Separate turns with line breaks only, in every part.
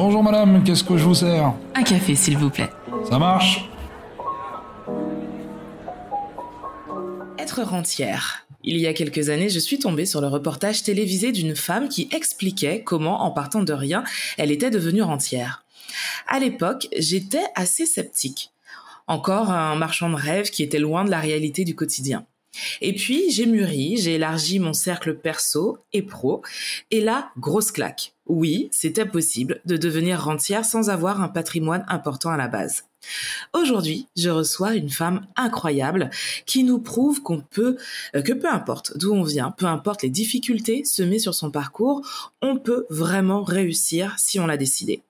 Bonjour madame, qu'est-ce que je vous sers
Un café, s'il vous plaît.
Ça marche
Être rentière. Il y a quelques années, je suis tombée sur le reportage télévisé d'une femme qui expliquait comment, en partant de rien, elle était devenue rentière. À l'époque, j'étais assez sceptique. Encore un marchand de rêve qui était loin de la réalité du quotidien. Et puis, j'ai mûri, j'ai élargi mon cercle perso et pro, et là, grosse claque. Oui, c'était possible de devenir rentière sans avoir un patrimoine important à la base. Aujourd'hui, je reçois une femme incroyable qui nous prouve qu'on peut, euh, que peu importe d'où on vient, peu importe les difficultés semées sur son parcours, on peut vraiment réussir si on l'a décidé.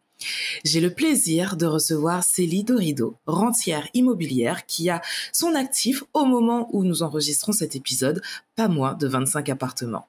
J'ai le plaisir de recevoir Célie Dorido, rentière immobilière qui a son actif au moment où nous enregistrons cet épisode, pas moins de 25 appartements.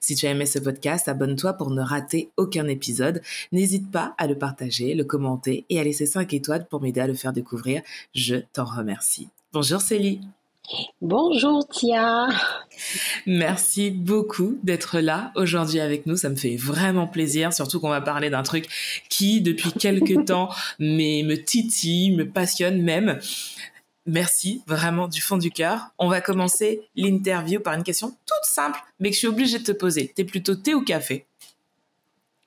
Si tu as aimé ce podcast, abonne-toi pour ne rater aucun épisode. N'hésite pas à le partager, le commenter et à laisser 5 étoiles pour m'aider à le faire découvrir. Je t'en remercie. Bonjour Célie.
Bonjour Tia.
Merci beaucoup d'être là aujourd'hui avec nous. Ça me fait vraiment plaisir, surtout qu'on va parler d'un truc qui, depuis quelques temps, me titille, me passionne même. Merci vraiment du fond du cœur. On va commencer l'interview par une question toute simple, mais que je suis obligée de te poser. T'es plutôt thé ou café?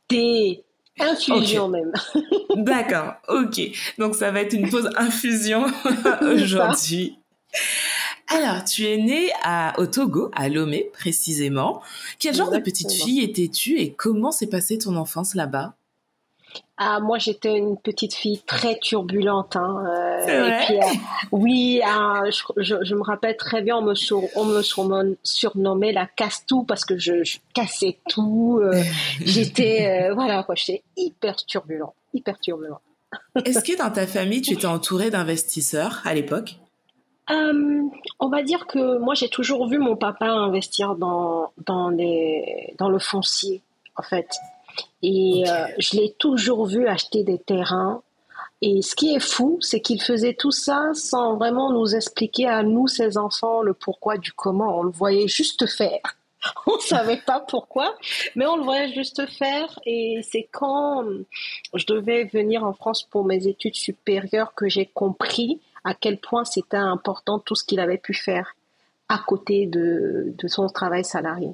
Thé. Infusion même.
D'accord, ok. Donc ça va être une pause infusion aujourd'hui. Alors, tu es née à, au Togo, à Lomé précisément. Quel genre de petite fille étais-tu et comment s'est passée ton enfance là-bas?
Ah, moi, j'étais une petite fille très turbulente. Hein, euh, et puis, euh, oui, hein, je, me rappelle très bien, on me, on me surnommait la casse-tout parce que je, cassais tout. Euh, j'étais, voilà, quoi, j'étais hyper turbulent, hyper turbulent.
Est-ce que dans ta famille, tu étais entourée d'investisseurs à l'époque?
On va dire que moi j'ai toujours vu mon papa investir dans dans les dans le foncier en fait. Et euh, je l'ai toujours vu acheter des terrains. Et ce qui est fou, c'est qu'il faisait tout ça sans vraiment nous expliquer à nous, ses enfants, le pourquoi du comment. On le voyait juste faire. On ne savait pas pourquoi, mais on le voyait juste faire. Et c'est quand je devais venir en France pour mes études supérieures que j'ai compris à quel point c'était important tout ce qu'il avait pu faire à côté de, de son travail salarié.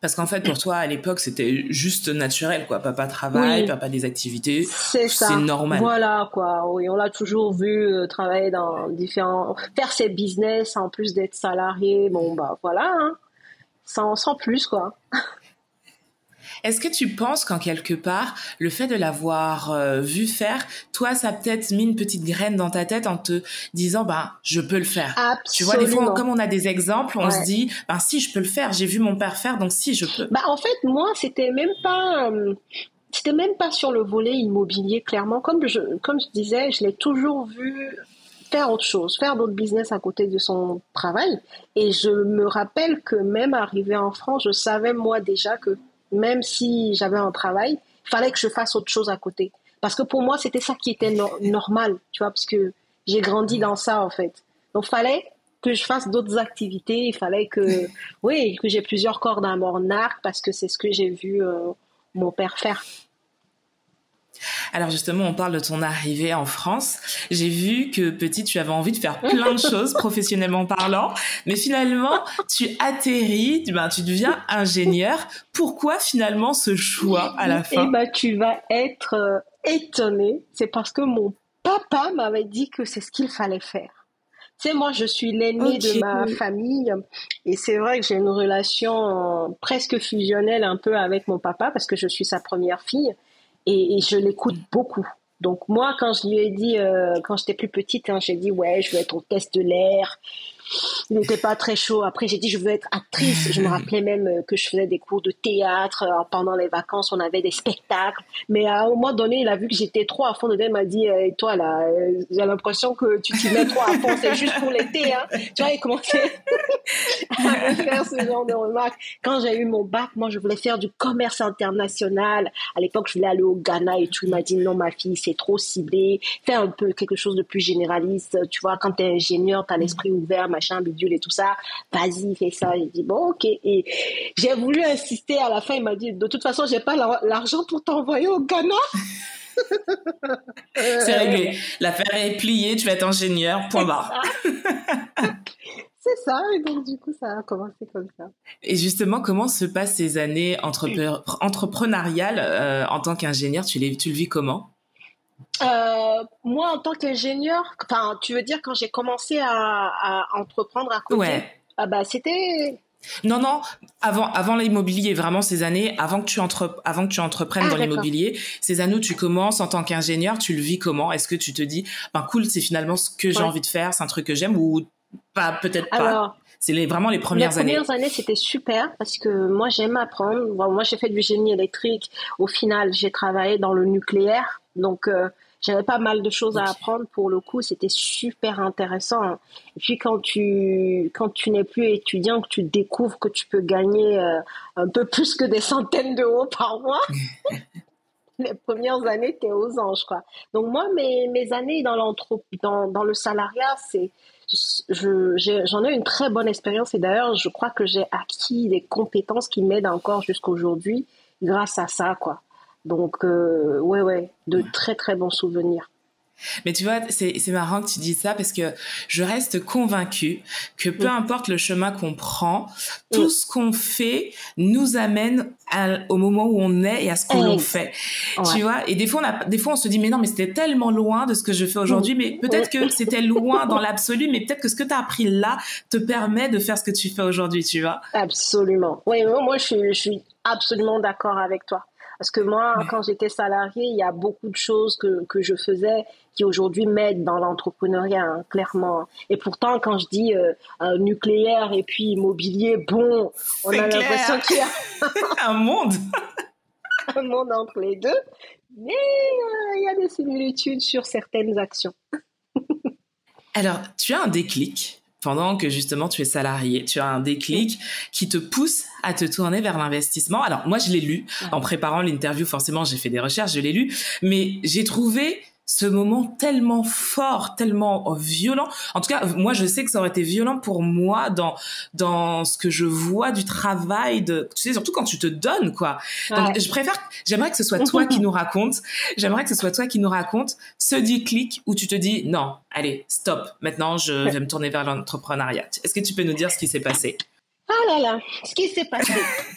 Parce qu'en fait, pour toi, à l'époque, c'était juste naturel, quoi. Papa travaille, papa des activités. C'est ça. C'est normal.
Voilà, quoi. Oui, on l'a toujours vu euh, travailler dans différents, faire ses business en plus d'être salarié. Bon, bah, voilà, hein. Sans, sans plus, quoi.
Est-ce que tu penses qu'en quelque part, le fait de l'avoir euh, vu faire, toi, ça a peut-être mis une petite graine dans ta tête en te disant, ben, je peux le faire.
Absolument.
Tu vois, des fois, comme on a des exemples, on se dit, ben, si, je peux le faire. J'ai vu mon père faire, donc si, je peux.
Bah, en fait, moi, c'était même pas, euh, c'était même pas sur le volet immobilier, clairement. Comme je, comme je disais, je l'ai toujours vu faire autre chose, faire d'autres business à côté de son travail. Et je me rappelle que même arrivé en France, je savais moi déjà que même si j'avais un travail, il fallait que je fasse autre chose à côté. Parce que pour moi, c'était ça qui était normal, tu vois, parce que j'ai grandi dans ça, en fait. Donc, il fallait que je fasse d'autres activités, il fallait que, oui, que j'ai plusieurs cordes à mon arc, parce que c'est ce que j'ai vu euh, mon père faire.
Alors justement, on parle de ton arrivée en France. J'ai vu que petit, tu avais envie de faire plein de choses professionnellement parlant, mais finalement, tu atterris, ben, tu deviens ingénieur. Pourquoi finalement ce choix à la fin?
Eh ben, tu vas être euh, étonné. C'est parce que mon papa m'avait dit que c'est ce qu'il fallait faire. Tu sais, moi, je suis l'aînée de ma famille et c'est vrai que j'ai une relation euh, presque fusionnelle un peu avec mon papa parce que je suis sa première fille et, je l'écoute beaucoup. Donc moi, quand je lui ai dit, euh, quand j'étais plus petite, hein, j'ai dit ouais, je veux être hôtesse de l'air. Il n'était pas très chaud. Après, j'ai dit, je veux être actrice. Je me rappelais même euh, que je faisais des cours de théâtre. Euh, pendant les vacances, on avait des spectacles. Mais à un moment donné, il a vu que j'étais trop à fond dedans. Il m'a dit, et toi, là, j'ai l'impression que tu t'y mets trop à fond. C'est juste pour l'été, hein. Tu vois, il commençait à me faire ce genre de remarques. Quand j'ai eu mon bac, moi, je voulais faire du commerce international. À l'époque, je voulais aller au Ghana et tout. Il m'a dit, non, ma fille, c'est trop ciblé. Fais un peu quelque chose de plus généraliste. Tu vois, quand t'es ingénieur, t'as l'esprit ouvert, machin, bidule et tout ça. Vas-y, fais ça. J'ai dit, bon, ok. Et j'ai voulu insister. À la fin, il m'a dit, de toute façon, j'ai pas l'argent pour t'envoyer au Ghana.
C'est réglé. L'affaire est pliée, tu vas être ingénieur, point barre.
C'est ça, et donc du coup, ça a commencé comme ça.
Et justement, comment se passent ces années entrepreneuriales euh, en tant qu'ingénieur? Tu, tu le vis comment?
Euh, moi, en tant qu'ingénieur, enfin, tu veux dire quand j'ai commencé à, entreprendre à côté, ouais. ah bah c'était.
Non, non, avant, avant l'immobilier, vraiment ces années, avant que tu, entre, avant que tu entreprennes ah, dans l'immobilier, ces années où tu commences en tant qu'ingénieur, tu le vis comment? Est-ce que tu te dis, ben cool, c'est finalement ce que j'ai envie de faire, c'est un truc que j'aime ou pas, peut-être pas? C'est les, vraiment les premières années.
Les premières années, c'était super parce que moi, j'aime apprendre. moi, j'ai fait du génie électrique. Au final, j'ai travaillé dans le nucléaire. Donc, euh, j'avais pas mal de choses à apprendre pour le coup. C'était super intéressant. Et puis, quand tu, quand tu n'es plus étudiant, que tu découvres que tu peux gagner euh, un peu plus que des centaines d'euros par mois. les premières années, tu es aux anges, quoi. Donc, moi, mes, mes années dans, dans, dans le salariat, c'est, j'en ai, ai, une très bonne expérience et d'ailleurs, je crois que j'ai acquis des compétences qui m'aident encore jusqu'aujourd'hui grâce à ça, quoi. Donc, euh, ouais, ouais, de très très bons souvenirs.
Mais tu vois, c'est marrant que tu dises ça parce que je reste convaincue que peu importe le chemin qu'on prend, tout ce qu'on fait nous amène au moment où on est et à ce qu'on fait. Tu vois, et des fois, on a, des fois, on se dit, mais non, mais c'était tellement loin de ce que je fais aujourd'hui, mais peut-être que c'était loin dans l'absolu, mais peut-être que ce que tu as appris là te permet de faire ce que tu fais aujourd'hui, tu vois.
Absolument. Oui, moi, je suis, je suis absolument d'accord avec toi. Parce que moi, quand j'étais salarié, il y a beaucoup de choses que, que je faisais qui aujourd'hui m'aident dans l'entrepreneuriat, hein, clairement. Et pourtant, quand je dis euh, nucléaire et puis immobilier, bon, on a l'impression qu'il y
a un monde.
un monde entre les deux. Mais euh, il y a des similitudes sur certaines actions.
Alors, tu as un déclic pendant que justement tu es salarié. Tu as un déclic qui te pousse à te tourner vers l'investissement. Alors moi je l'ai lu en préparant l'interview, forcément j'ai fait des recherches, je l'ai lu, mais j'ai trouvé ce moment tellement fort, tellement violent. En tout cas, moi, je sais que ça aurait été violent pour moi dans dans ce que je vois du travail de, tu sais, surtout quand tu te donnes, quoi. Donc, je préfère, j'aimerais que ce soit toi qui nous raconte. J'aimerais que ce soit toi qui nous raconte ce déclic où tu te dis non, allez, stop. Maintenant, je vais me tourner vers l'entrepreneuriat. Est-ce que tu peux nous dire ce qui s'est passé?
Ah là là, ce qui s'est passé.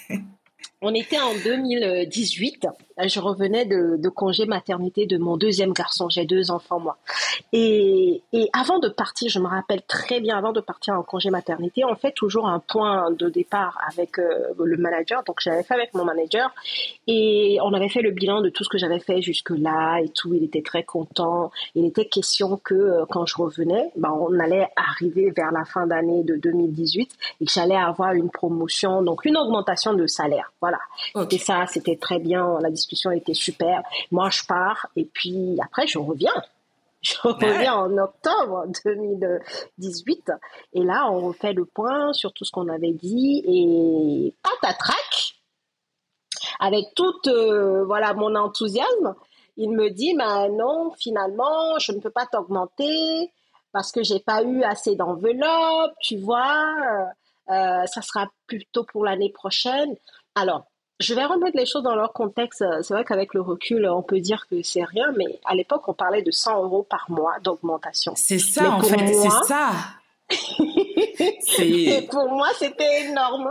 On était en 2018 je revenais de, congé maternité de mon deuxième garçon. J'ai deux enfants, moi. Et, avant de partir, je me rappelle très bien, avant de partir en congé maternité, on fait toujours un point de départ avec euh, le manager. Donc, j'avais fait avec mon manager et on avait fait le bilan de tout ce que j'avais fait jusque-là et tout. Il était très content. Il était question que euh, quand je revenais, ben, on allait arriver vers la fin d'année de 2018 et que j'allais avoir une promotion, donc une augmentation de salaire. Voilà. Et ça, c'était très bien. La discussion était super. Moi, je pars et puis après, je reviens. Je reviens en octobre 2018 et là, on refait le point sur tout ce qu'on avait dit et patatrac avec tout euh, voilà mon enthousiasme. Il me dit, bah non, finalement, je ne peux pas t'augmenter parce que j'ai pas eu assez d'enveloppe, tu vois. Euh, euh, ça sera plutôt pour l'année prochaine. Alors, je vais remettre les choses dans leur contexte. C'est vrai qu'avec le recul, on peut dire que c'est rien, mais à l'époque, on parlait de 100 euros par mois d'augmentation.
C'est ça, en fait, c'est ça.
Et pour moi, c'était énorme.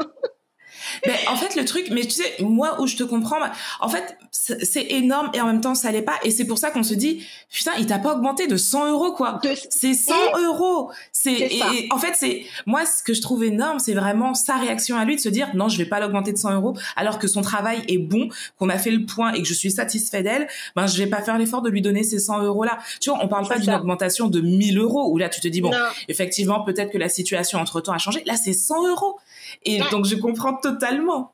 Mais en fait, le truc, mais tu sais, moi où je te comprends, bah, en fait, c'est énorme et en même temps, ça l'est pas. Et c'est pour ça qu'on se dit, putain, il t'a pas augmenté de 100 euros, quoi. C'est 100 euros. C'est, en fait, c'est, moi, ce que je trouve énorme, c'est vraiment sa réaction à lui de se dire, non, je vais pas l'augmenter de 100 euros, alors que son travail est bon, qu'on a fait le point et que je suis satisfait d'elle, ben, je vais pas faire l'effort de lui donner ces 100 euros là. Tu vois, on parle pas d'une augmentation de 1000 euros où là, tu te dis, bon, effectivement, peut-être que la situation entre temps a changé. Là, c'est 100 euros. Et donc, je comprends totalement.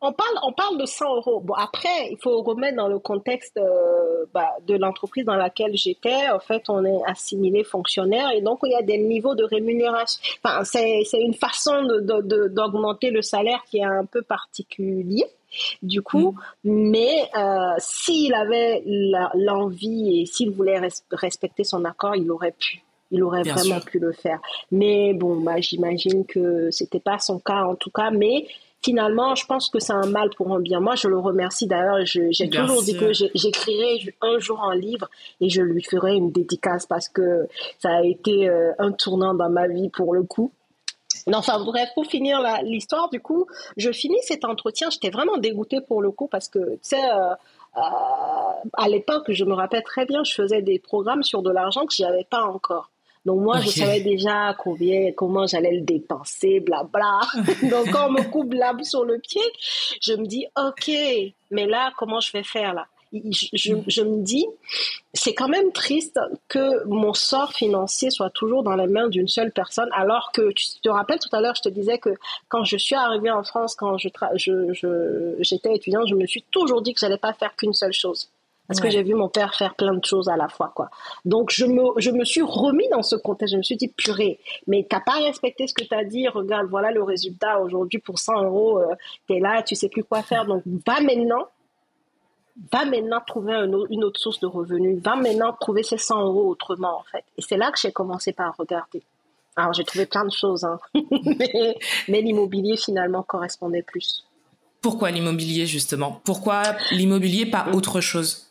On parle, on parle de 100 euros. Bon, après, il faut remettre dans le contexte euh, bah, de l'entreprise dans laquelle j'étais. En fait, on est assimilé fonctionnaire et donc il y a des niveaux de rémunération. Enfin, c'est, une façon d'augmenter le salaire qui est un peu particulier du coup. Mm. Mais euh, s'il avait l'envie et s'il voulait respecter son accord, il aurait pu. Il aurait vraiment pu le faire. Mais bon, bah, j'imagine que c'était pas son cas en tout cas. Mais finalement, je pense que c'est un mal pour un bien. Moi, je le remercie d'ailleurs. J'ai toujours dit que j'écrirai un jour un livre et je lui ferai une dédicace parce que ça a été euh, un tournant dans ma vie pour le coup. Non, enfin bref, pour finir l'histoire, du coup, je finis cet entretien. J'étais vraiment dégoûtée pour le coup parce que, tu sais, euh, euh, à l'époque, je me rappelle très bien, je faisais des programmes sur de l'argent que j'avais pas encore. Donc moi, je savais déjà combien, comment j'allais le dépenser, blabla. Donc quand on me coupe l'âme sur le pied, je me dis, ok, mais là, comment je vais faire là? Je, je, me dis, c'est quand même triste que mon sort financier soit toujours dans les mains d'une seule personne, alors que tu te rappelles tout à l'heure, je te disais que quand je suis arrivée en France, quand je j'étais étudiante, je me suis toujours dit que j'allais pas faire qu'une seule chose. Parce que j'ai vu mon père faire plein de choses à la fois, quoi. Donc, je me, je me suis remis dans ce contexte. Je me suis dit, purée, mais t'as pas respecté ce que tu as dit. Regarde, voilà le résultat aujourd'hui pour 100 euros. Euh, tu es là, tu sais plus quoi faire. Donc, va maintenant. Va maintenant trouver une autre source de revenus. Va maintenant trouver ces 100 euros autrement, en fait. Et c'est là que j'ai commencé par regarder. Alors, j'ai trouvé plein de choses, hein. mais, mais l'immobilier, finalement, correspondait plus.
Pourquoi l'immobilier, justement? Pourquoi l'immobilier, pas autre chose?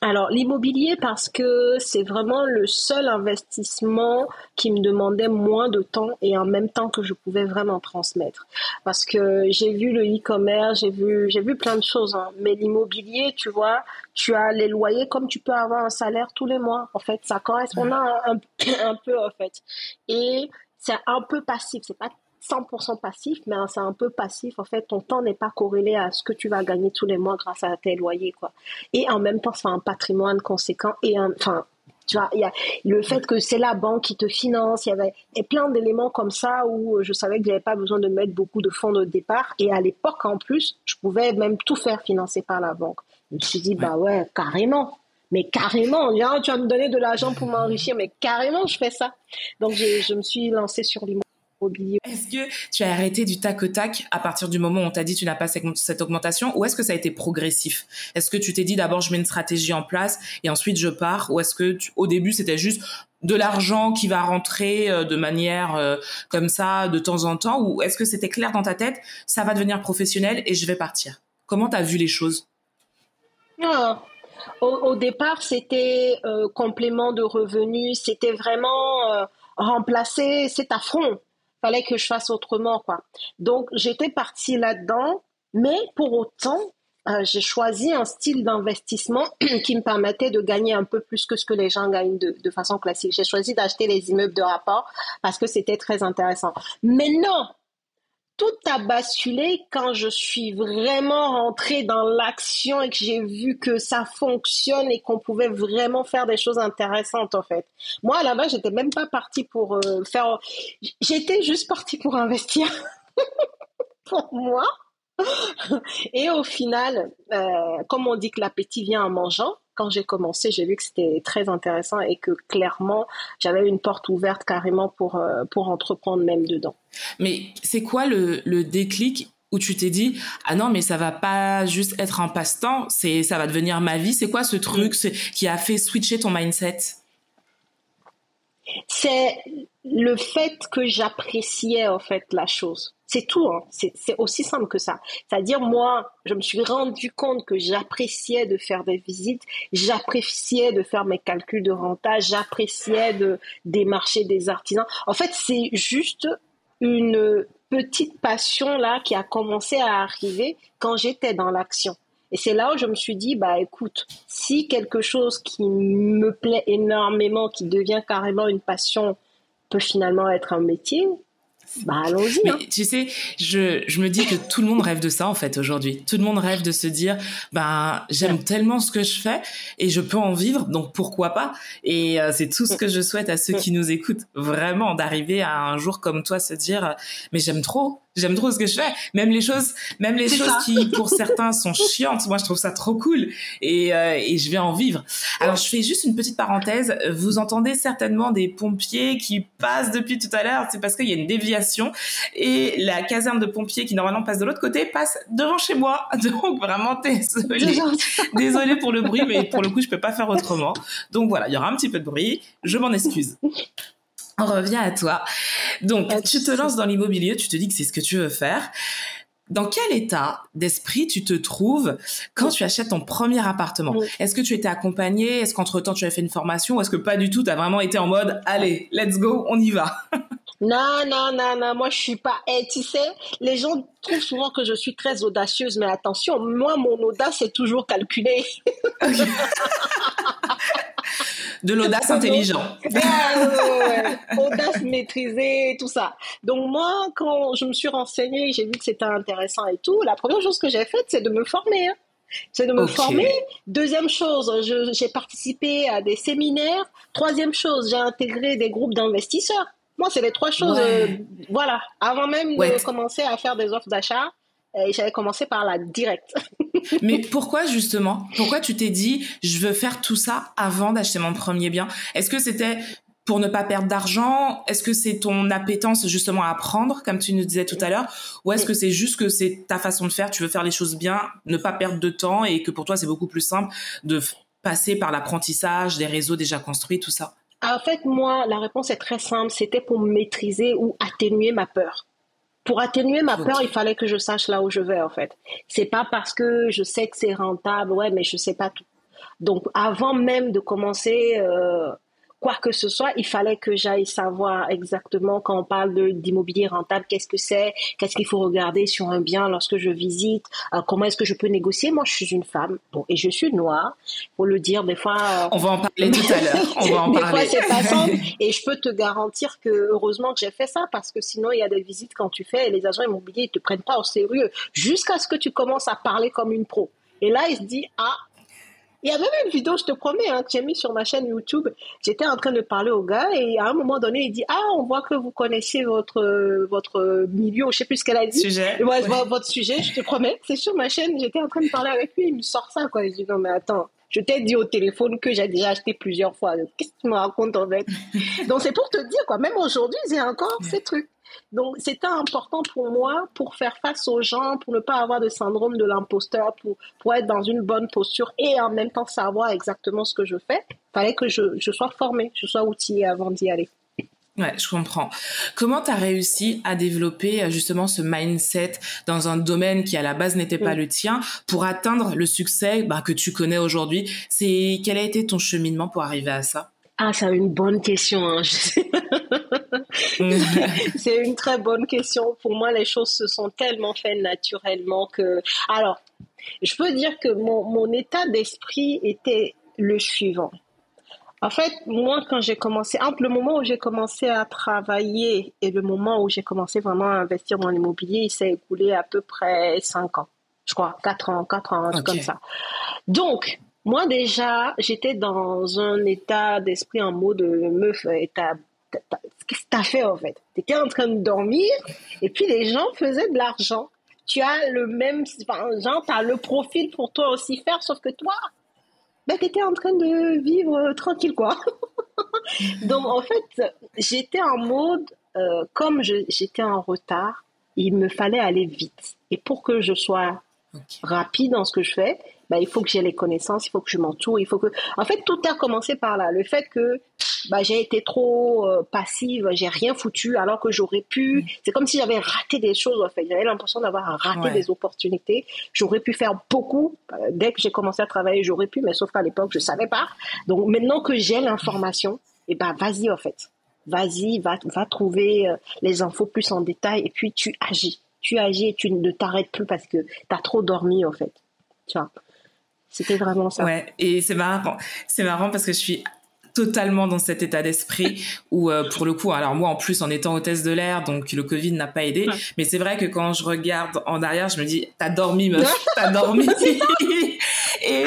Alors l'immobilier parce que c'est vraiment le seul investissement qui me demandait moins de temps et en même temps que je pouvais vraiment transmettre. Parce que j'ai vu le e-commerce, j'ai vu j'ai vu plein de choses, hein. mais l'immobilier, tu vois, tu as les loyers comme tu peux avoir un salaire tous les mois. En fait, ça correspond à un, un peu en fait. Et c'est un peu passif, c'est pas 100% passif, mais c'est un peu passif. En fait, ton temps n'est pas corrélé à ce que tu vas gagner tous les mois grâce à tes loyers, quoi. Et en même temps, c'est un patrimoine conséquent et enfin, tu vois, il y a le fait que c'est la banque qui te finance, il y avait plein d'éléments comme ça où je savais que j'avais pas besoin de mettre beaucoup de fonds de départ. Et à l'époque, en plus, je pouvais même tout faire financer par la banque. Je me suis dit, bah ouais, carrément. Mais carrément, tu vas me donner de l'argent pour m'enrichir, mais carrément, je fais ça. Donc, je me suis lancée sur l'immobilier
est-ce que tu as arrêté du tac au tac à partir du moment où on t'a dit tu n'as pas cette augmentation ou est-ce que ça a été progressif? Est-ce que tu t'es dit d'abord je mets une stratégie en place et ensuite je pars ou est-ce que au début c'était juste de l'argent qui va rentrer euh, de manière euh, comme ça de temps en temps ou est-ce que c'était clair dans ta tête ça va devenir professionnel et je vais partir? Comment tu as vu les choses?
Ah, au, départ, c'était euh, complément de revenus, c'était vraiment remplacer cet affront fallait que je fasse autrement, quoi. Donc, j'étais partie là-dedans, mais pour autant, euh, j'ai choisi un style d'investissement qui me permettait de gagner un peu plus que ce que les gens gagnent de, de façon classique. J'ai choisi d'acheter les immeubles de rapport parce que c'était très intéressant. Mais non, tout a basculé quand je suis vraiment rentrée dans l'action et que j'ai vu que ça fonctionne et qu'on pouvait vraiment faire des choses intéressantes en fait. Moi base j'étais même pas partie pour euh, faire, j'étais juste partie pour investir pour moi. Et au final, euh, comme on dit que l'appétit vient en mangeant, quand j'ai commencé, j'ai vu que c'était très intéressant et que clairement, j'avais une porte ouverte carrément pour, euh, pour entreprendre même dedans.
Mais c'est quoi le, le déclic où tu t'es dit ah non mais ça va pas juste être un passe-temps c'est ça va devenir ma vie? C'est quoi ce truc qui a fait switcher ton mindset?
C'est le fait que j'appréciais en fait la chose c'est tout, hein. c'est aussi simple que ça. C'est-à-dire, moi, je me suis rendu compte que j'appréciais de faire des visites, j'appréciais de faire mes calculs de rentage, j'appréciais de démarcher des artisans. En fait, c'est juste une petite passion là qui a commencé à arriver quand j'étais dans l'action. Et c'est là où je me suis dit, bah écoute, si quelque chose qui me plaît énormément, qui devient carrément une passion, peut finalement être un métier, bah allons-y.
Mais
hein.
tu sais, je, je me dis que tout le monde rêve de ça en fait aujourd'hui. Tout le monde rêve de se dire, ben j'aime tellement ce que je fais et je peux en vivre, donc pourquoi pas? Et euh, c'est tout ce que je souhaite à ceux qui nous écoutent, vraiment d'arriver à un jour comme toi se dire, mais j'aime trop, J'aime trop ce que je fais. Même les choses, même les choses
ça.
qui pour certains sont chiantes, moi je trouve ça trop cool et, euh, et je vais en vivre. Alors je fais juste une petite parenthèse. Vous entendez certainement des pompiers qui passent depuis tout à l'heure. C'est parce qu'il y a une déviation et la caserne de pompiers qui normalement passe de l'autre côté passe devant chez moi. Donc vraiment désolé. Désolée pour le bruit, mais pour le coup, je peux pas faire autrement. Donc voilà, il y aura un petit peu de bruit. Je m'en excuse. On revient à toi. Donc, tu te lances dans l'immobilier, tu te dis que c'est ce que tu veux faire. Dans quel état d'esprit tu te trouves quand tu achètes ton premier appartement?
Oui.
Est-ce que tu étais accompagné? Est-ce qu'entre-temps tu as fait une formation? Ou est-ce que pas du tout Tu as vraiment été en mode allez, let's go, on y va?
Non, non, non, non, moi je suis pas. Eh, tu sais, les gens trouvent souvent que je suis très audacieuse, mais attention, moi mon audace est toujours calculée.
De l'audace intelligent.
Ouais, ouais, ouais. Audace maîtrisée, tout ça. Donc moi, quand je me suis renseignée, j'ai vu que c'était intéressant et tout, la première chose que j'ai faite, c'est de me former. hein. C'est de me former. Deuxième chose, j'ai participé à des séminaires. Troisième chose, j'ai intégré des groupes d'investisseurs. Moi, c'est les trois choses.
Ouais.
euh, voilà. Avant même
Ouais.
de commencer à faire des offres d'achat, euh, j'avais commencé par la directe.
Mais pourquoi justement Pourquoi tu t'es dit je veux faire tout ça avant d'acheter mon premier bien? Est-ce que c'était pour ne pas perdre d'argent? Est-ce que c'est ton appétence justement à apprendre, comme tu nous disais tout à l'heure? Ou est-ce que c'est juste que c'est ta façon de faire Tu veux faire les choses bien, ne pas perdre de temps et que pour toi c'est beaucoup plus simple de passer par l'apprentissage des réseaux déjà construits, tout ça?
En fait, moi, la réponse est très simple. C'était pour maîtriser ou atténuer ma peur. Pour atténuer ma peur, il fallait que je sache là où je vais, en fait. C'est pas parce que je sais que c'est rentable, ouais, mais je sais pas tout. Donc, avant même de commencer euh, quoi que ce soit, il fallait que j'aille savoir exactement quand on parle d'immobilier rentable, qu'est-ce que c'est, qu'est-ce qu'il faut regarder sur un bien lorsque je visite, euh, comment est-ce que je peux négocier. Moi, je suis une femme, bon, et je suis noire, pour le dire. Des fois, euh,
On va en parler tout à l'heure. On va en
des
parler.
fois, c'est pas simple. Et je peux te garantir que heureusement que j'ai fait ça parce que sinon, il y a des visites quand tu fais et les agents immobiliers, ils te prennent pas au sérieux jusqu'à ce que tu commences à parler comme une pro. Et là, il se dit, ah, il y a même une vidéo, je te promets, hein, que j'ai mis sur ma chaîne YouTube. J'étais en train de parler au gars et à un moment donné, il dit, ah, on voit que vous connaissez votre, votre milieu, je sais plus ce qu'elle a dit.
Sujet.
Ouais,
Ouais.
vo- votre sujet, je te promets, c'est sur ma chaîne, j'étais en train de parler avec lui, il me sort ça, quoi. Je dis, non, mais attends, je t'ai dit au téléphone que j'ai déjà acheté plusieurs fois. Qu'est-ce que tu me racontes, en fait? Donc, c'est pour te dire, quoi, même aujourd'hui, j'ai encore ces trucs. Donc, c'était important pour moi pour faire face aux gens, pour ne pas avoir de syndrome de l'imposteur, pour, pour être dans une bonne posture et en même temps savoir exactement ce que je fais. Fallait que je, je sois formée, je sois outillée avant d'y aller.
Ouais, je comprends. Comment tu as réussi à développer euh, justement ce mindset dans un domaine qui à la base n'était pas
Mm.
le tien pour atteindre le succès bah, que tu connais aujourd'hui? C'est quel a été ton cheminement pour arriver à ça?
Ah, c'est une bonne question. Hein. sais. C'est une très bonne question. Pour moi, les choses se sont tellement faites naturellement que. Alors, je peux dire que mon, mon état d'esprit était le suivant. En fait, moi, quand j'ai commencé, entre le moment où j'ai commencé à travailler et le moment où j'ai commencé vraiment à investir dans l'immobilier, il s'est écoulé à peu près 5 ans. Je crois, 4 ans, 4 ans, un truc
Ok.
comme ça. Donc, moi déjà, j'étais dans un état d'esprit en mode euh, meuf, euh, t'as- qu'est-ce que t'as fait en fait? T'étais en train de dormir et puis les gens faisaient de l'argent. Tu as le même, enfin, genre, t'as le profil pour toi aussi faire, sauf que toi, ben, t'étais en train de vivre euh, tranquille quoi. Donc en fait, j'étais en mode, euh, comme je- j'étais en retard, il me fallait aller vite. Et pour que je sois rapide dans ce que je fais, bah, il faut que j'ai les connaissances, il faut que je m'entoure, il faut que... En fait, tout a commencé par là. Le fait que bah, j'ai été trop euh, passive, j'ai rien foutu alors que j'aurais pu... C'est comme si j'avais raté des choses, en fait. J'avais l'impression d'avoir raté
Ouais.
des opportunités. J'aurais pu faire beaucoup. Euh, Dès que j'ai commencé à travailler, j'aurais pu, mais sauf qu'à l'époque, je savais pas. Donc maintenant que j'ai l'information, et ben vas-y, en fait. vas-y, va, va trouver euh, les infos plus en détail et puis tu agis. Tu agis et tu ne t'arrêtes plus parce que tu as trop dormi, en fait. Tu vois. C'était vraiment ça.
Ouais, et c'est marrant. C'est marrant parce que je suis totalement dans cet état d'esprit où euh, pour le coup alors moi en plus en étant hôtesse de l'air donc le Covid n'a pas aidé mais c'est vrai que quand je regarde en arrière je me dis t'as dormi meuf t'as dormi et,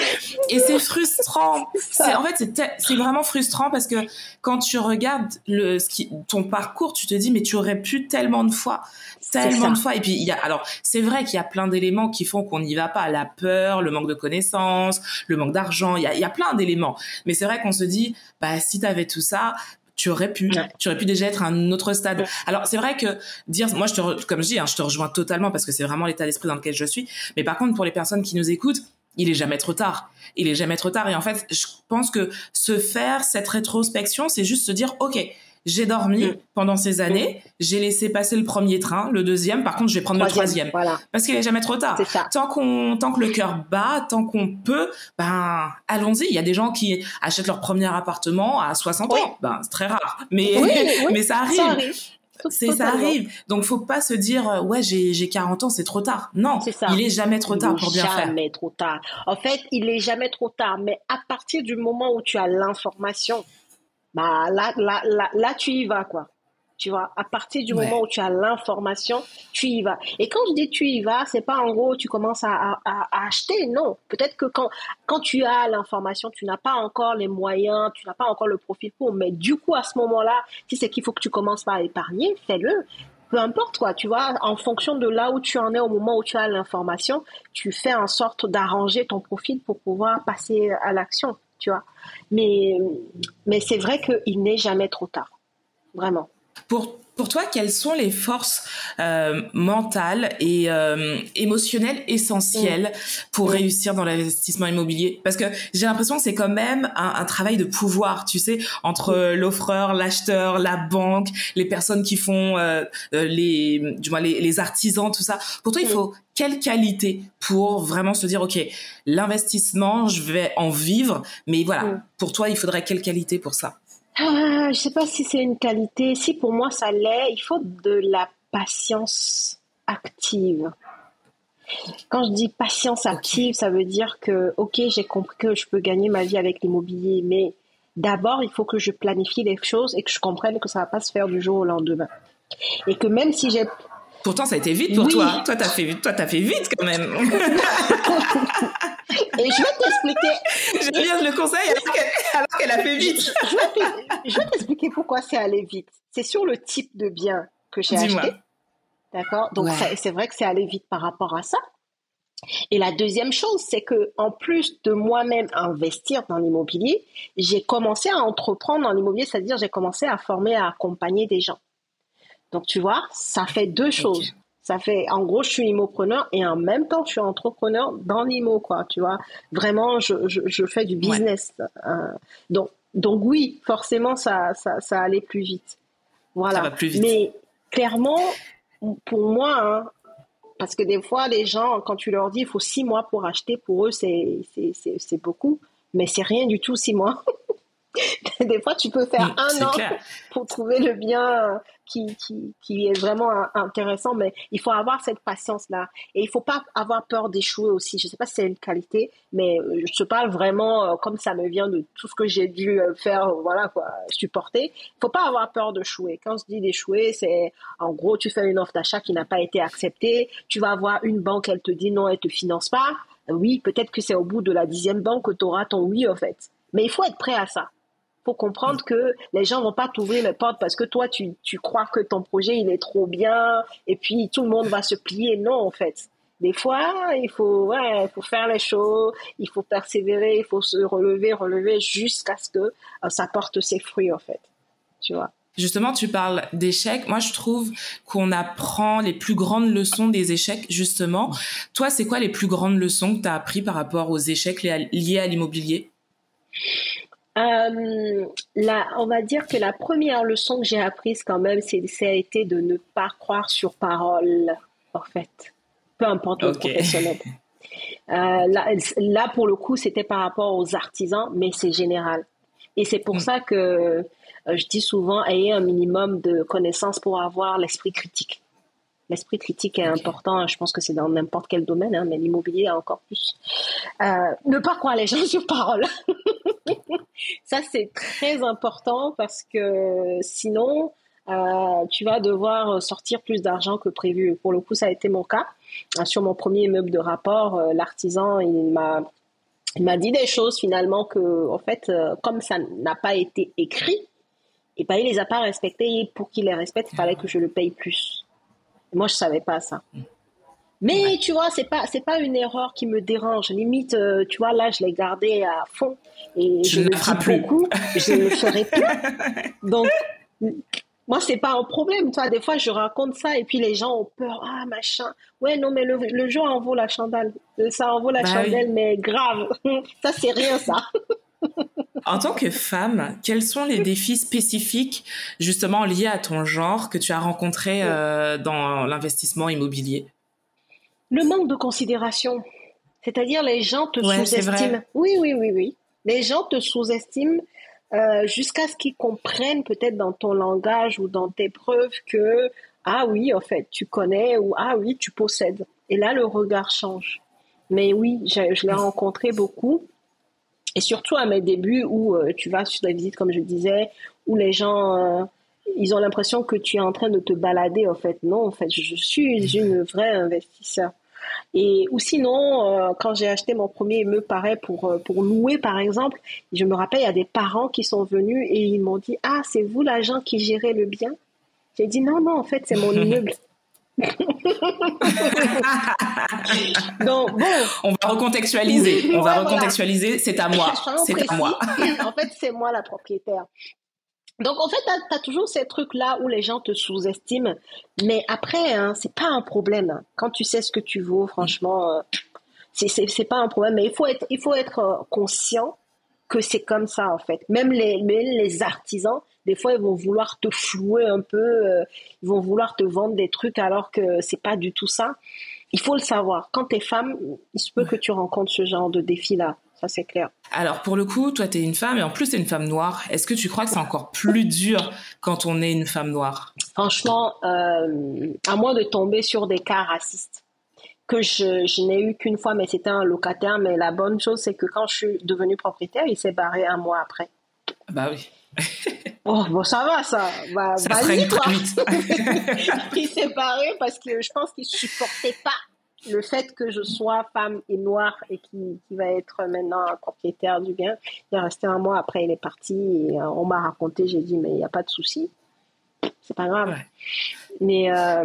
et c'est frustrant c'est en fait c'est vraiment frustrant parce que quand tu regardes le ce qui, ton parcours tu te dis mais tu aurais pu tellement de fois tellement de fois. Et puis, il y a, alors, c'est vrai qu'il y a plein d'éléments qui font qu'on n'y va pas. La peur, le manque de connaissances, le manque d'argent. Il y a, il y a plein d'éléments. Mais c'est vrai qu'on se dit, bah, si tu avais tout ça, tu aurais pu, tu aurais pu déjà être à un autre stade. Alors c'est vrai que dire, moi je te, comme je dis, hein, je te rejoins totalement parce que c'est vraiment l'état d'esprit dans lequel je suis. Mais par contre pour les personnes qui nous écoutent, il est jamais trop tard. Il est jamais trop tard. Et en fait, je pense que se faire cette rétrospection, c'est juste se dire, ok, j'ai dormi mm. pendant ces années, j'ai laissé passer le premier train, le deuxième, par contre, je vais prendre le troisième. Voilà. Parce qu'il est jamais trop tard. Tant qu'on, tant que le cœur bat, tant qu'on peut, ben, allons-y. Il y a des gens qui achètent leur premier appartement à 60 ans. Ben, c'est très rare. Mais, mais ça arrive. Ça arrive. C'est ça arrive. Donc faut pas se dire euh, ouais j'ai j'ai 40 ans c'est trop tard. Non, ça. il est jamais trop tard pour bien
faire. Jamais trop tard. En fait, il est jamais trop tard, mais à partir du moment où tu as l'information, bah là, là, là, là, tu y vas, quoi. Tu vois, à partir du moment où tu as l'information, tu y vas. Et quand je dis tu y vas, c'est pas en gros tu commences à, à, acheter, non. Peut-être que quand, quand tu as l'information, tu n'as pas encore les moyens, tu n'as pas encore le profil pour. Mais du coup, à ce moment-là, si c'est qu'il faut que tu commences par épargner, fais-le peu importe quoi, tu vois, en fonction de là où tu en es au moment où tu as l'information, tu fais en sorte d'arranger ton profil pour pouvoir passer à l'action tu vois. Mais, mais c'est vrai qu'il n'est jamais trop tard, vraiment.
Pour, pour toi, quelles sont les forces euh, mentales et euh, émotionnelles essentielles pour mm. réussir dans l'investissement immobilier? Parce que j'ai l'impression que c'est quand même un, travail de pouvoir, tu sais, entre mm. l'offreur, l'acheteur, la banque, les personnes qui font euh, les, du moins les, les, artisans, tout ça. Pour toi, il mm. faut quelle qualité pour vraiment se dire, OK, l'investissement, je vais en vivre, mais voilà, mm. pour toi, il faudrait quelle qualité pour ça?
Ah, Je sais pas si c'est une qualité. Si pour moi, ça l'est, il faut de la patience active. Quand je dis patience active, ça veut dire que, OK, j'ai compris que je peux gagner ma vie avec l'immobilier, mais d'abord, il faut que je planifie les choses et que je comprenne que ça va pas se faire du jour au lendemain. Et que même si j'ai
Pourtant, ça a été vite pour toi. Toi, t'as fait, toi, t'as fait vite quand même.
Et je vais t'expliquer.
J'aime bien le conseil alors qu'elle, a fait vite.
Je vais pourquoi c'est allé vite. C'est sur le type de bien que j'ai acheté. D'accord? Donc c'est vrai que c'est allé vite par rapport à ça. Et la deuxième chose, c'est que en plus de moi-même investir dans l'immobilier, j'ai commencé à entreprendre dans l'immobilier, c'est-à-dire j'ai commencé à former, à accompagner des gens. Donc, tu vois, ça fait deux choses. Ça fait, en gros, je suis immopreneur et en même temps, je suis entrepreneur dans l'immo, quoi. Tu vois, vraiment, je, je, je fais du business. Euh, donc, donc oui, forcément, ça, ça, ça allait plus vite. Voilà. Ça va plus vite. Mais clairement, pour moi, hein, parce que des fois, les gens, quand tu leur dis, il faut six mois pour acheter, pour eux, c'est, c'est, c'est beaucoup. Mais c'est rien du tout, six mois. des fois, tu peux faire mm, un an pour trouver le bien qui, qui, qui, est vraiment intéressant, mais il faut avoir cette patience-là. Et il faut pas avoir peur d'échouer aussi. Je sais pas si c'est une qualité, mais euh, je te parle vraiment euh, comme ça me vient de tout ce que j'ai dû euh, faire, voilà, quoi, supporter. Il faut pas avoir peur d'échouer. Quand je dis d'échouer, c'est en gros, tu fais une offre d'achat qui n'a pas été acceptée. Tu vas avoir une banque, elle te dit non, elle te finance pas. Oui, peut-être que c'est au bout de la dixième banque que tu auras ton oui, en fait. Mais il faut être prêt à ça faut comprendre que les gens vont pas t'ouvrir les portes parce que toi tu, tu crois que ton projet il est trop bien et puis tout le monde va se plier. Non en fait. Des fois il faut ouais, il faut faire les choses il faut persévérer il faut se relever relever jusqu'à ce que euh, ça porte ses fruits en fait. Tu vois.
Justement, tu parles d'échecs. Moi, je trouve qu'on apprend les plus grandes leçons des échecs, justement. Toi, c'est quoi les plus grandes leçons que tu as appris par rapport aux échecs liés à l'immobilier?
Euh, on va dire que la première leçon que j'ai apprise quand même, c'est, ça a été de ne pas croire sur parole, en fait, peu importe le professionnel. Euh, là, là, pour le coup, c'était par rapport aux artisans, mais c'est général. Et c'est pour ça que je dis souvent, ayez un minimum de connaissances pour avoir l'esprit critique. L'esprit critique est important, je pense que c'est dans n'importe quel domaine, hein, mais l'immobilier encore plus. Euh, ne pas croire les gens sur parole. Ça, c'est très important parce que sinon, euh, tu vas devoir sortir plus d'argent que prévu. Pour le coup, ça a été mon cas. Euh, sur mon premier immeuble de rapport, l'artisan, il m'a il m'a dit des choses finalement que, en fait, comme ça n'a pas été écrit, et ben, il les a pas respectés. Et pour qu'il les respecte, il fallait que je le paye plus. Moi, je savais pas ça. Mais tu vois, c'est pas c'est pas une erreur qui me dérange. Limite, euh, tu vois, là, je l'ai gardé à fond et je, ne le ferai plus. beaucoup. Je ne le ferai plus. Donc, moi, c'est pas un problème. Toi, des fois, je raconte ça et puis les gens ont peur. Ah, machin. Ouais, non, mais le, le jeu en vaut la chandelle. Ça en vaut la bah chandelle, mais grave. ça, c'est rien, ça.
En tant que femme, quels sont les défis spécifiques justement liés à ton genre que tu as rencontrés euh, dans l'investissement immobilier?
Le manque de considération. C'est-à-dire les gens te sous-estiment. Oui, oui, oui, oui. Les gens te sous-estiment euh, jusqu'à ce qu'ils comprennent peut-être dans ton langage ou dans tes preuves que ah oui, en fait, tu connais ou ah oui, tu possèdes. Et là, le regard change. Mais oui, je l'ai rencontré beaucoup. Et surtout à mes débuts où euh, tu vas sur des visites, comme je disais, où les gens, euh, ils ont l'impression que tu es en train de te balader. En fait, non, en fait, je suis une vraie investisseur. Et ou sinon, euh, quand j'ai acheté mon premier immeuble, pareil pour pour louer par exemple, je me rappelle il y a des parents qui sont venus et ils m'ont dit ah c'est vous l'agent qui gérait le bien? J'ai dit non non en fait c'est mon immeuble.
Donc, bon. On va recontextualiser. On va recontextualiser. C'est à moi. C'est à moi.
en fait, c'est moi la propriétaire. Donc, en fait, tu as, toujours ces trucs-là où les gens te sous-estiment. Mais après, hein, c'est pas un problème. Quand tu sais ce que tu vaux, franchement, euh, c'est pas un problème. Mais il faut être, il faut être euh, conscient que c'est comme ça, en fait. Même les, même les artisans, des fois, ils vont vouloir te flouer un peu, euh, ils vont vouloir te vendre des trucs alors que c'est pas du tout ça. Il faut le savoir. Quand tu es femme, il se peut que tu rencontres ce genre de défi-là. Ça, c'est clair.
Alors, pour le coup, toi, tu es une femme et en plus, tu es une femme noire. Est-ce que tu crois que c'est encore plus dur quand on est une femme noire?
Franchement, euh, à moins de tomber sur des cas racistes que je, je n'ai eu qu'une fois, mais c'était un locataire. Mais la bonne chose, c'est que quand je suis devenue propriétaire, il s'est barré un mois après.
Bah oui.
oh, bon, ça va, ça. Bah,
ça très vite.
il s'est barré parce que je pense qu'il supportait pas le fait que je sois femme et noire et qui, qui va être maintenant propriétaire du bien. Il est resté un mois après, il est parti et euh, on m'a raconté, j'ai dit, mais il n'y a pas de souci. C'est pas grave. Mais euh,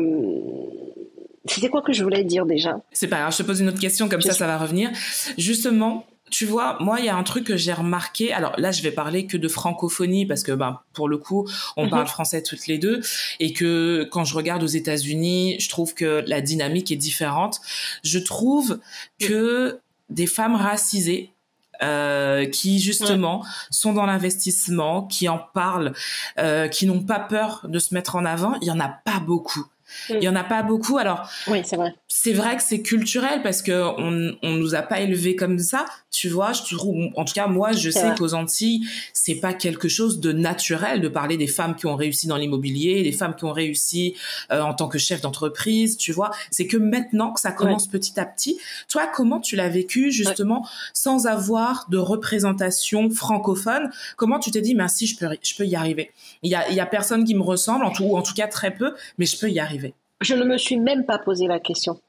c'était quoi que je voulais dire déjà?
C'est pas grave, je te pose une autre question, comme ça, ça va revenir. Justement, tu vois, moi, il y a un truc que j'ai remarqué. Alors là, je vais parler que de francophonie parce que, ben, pour le coup, on mhm. parle français toutes les deux et que quand je regarde aux États-Unis, je trouve que la dynamique est différente. Je trouve que des femmes racisées euh, qui justement sont dans l'investissement, qui en parlent, euh, qui n'ont pas peur de se mettre en avant, il y en a pas beaucoup. Il y en a pas beaucoup. Alors,
oui, c'est vrai.
C'est vrai que c'est culturel parce que on, on nous a pas élevés comme ça, tu vois. Je trouve, en tout cas, moi, je sais qu'aux Antilles, c'est pas quelque chose de naturel de parler des femmes qui ont réussi dans l'immobilier, des femmes qui ont réussi euh, en tant que chef d'entreprise, tu vois. C'est que maintenant que ça commence petit à petit. Toi, comment tu l'as vécu justement sans avoir de représentation francophone? Comment tu t'es dit, mais si je peux, je peux y arriver? Il y a, il y a personne qui me ressemble, en tout, ou en tout cas très peu, mais je peux y arriver.
Je ne me suis même pas posé la question.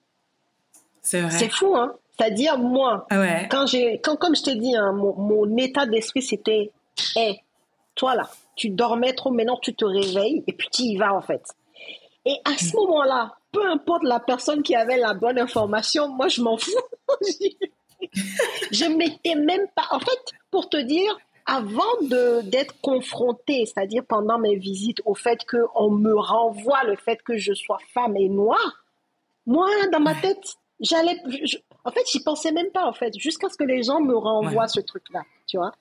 C'est vrai.
C'est fou, hein C'est-à-dire, moi, ah quand j'ai, quand, comme je t'ai dit, hein, mon, état d'esprit, c'était, hé, toi là, tu dormais trop, maintenant tu te réveilles et puis tu y vas, en fait. Et à ce hmm. moment-là, peu importe la personne qui avait la bonne information, moi, je m'en fous. je m'étais même pas, en fait, pour te dire, avant d'être confrontée, c'est-à-dire pendant mes visites, au fait qu'on me renvoie le fait que je sois femme et noire, moi, dans ma tête, j'allais. En fait, j'y pensais même pas, en fait, jusqu'à ce que les gens me renvoient ce truc-là, tu vois.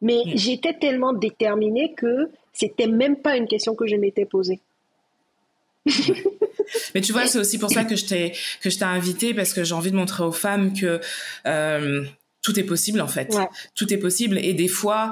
Mais j'étais tellement déterminée que c'était même pas une question que je m'étais posée.
Mais tu vois, c'est aussi pour ça que je t'ai que je t'ai invité parce que j'ai envie de montrer aux femmes que euh, tout est possible en fait. Tout est possible et des fois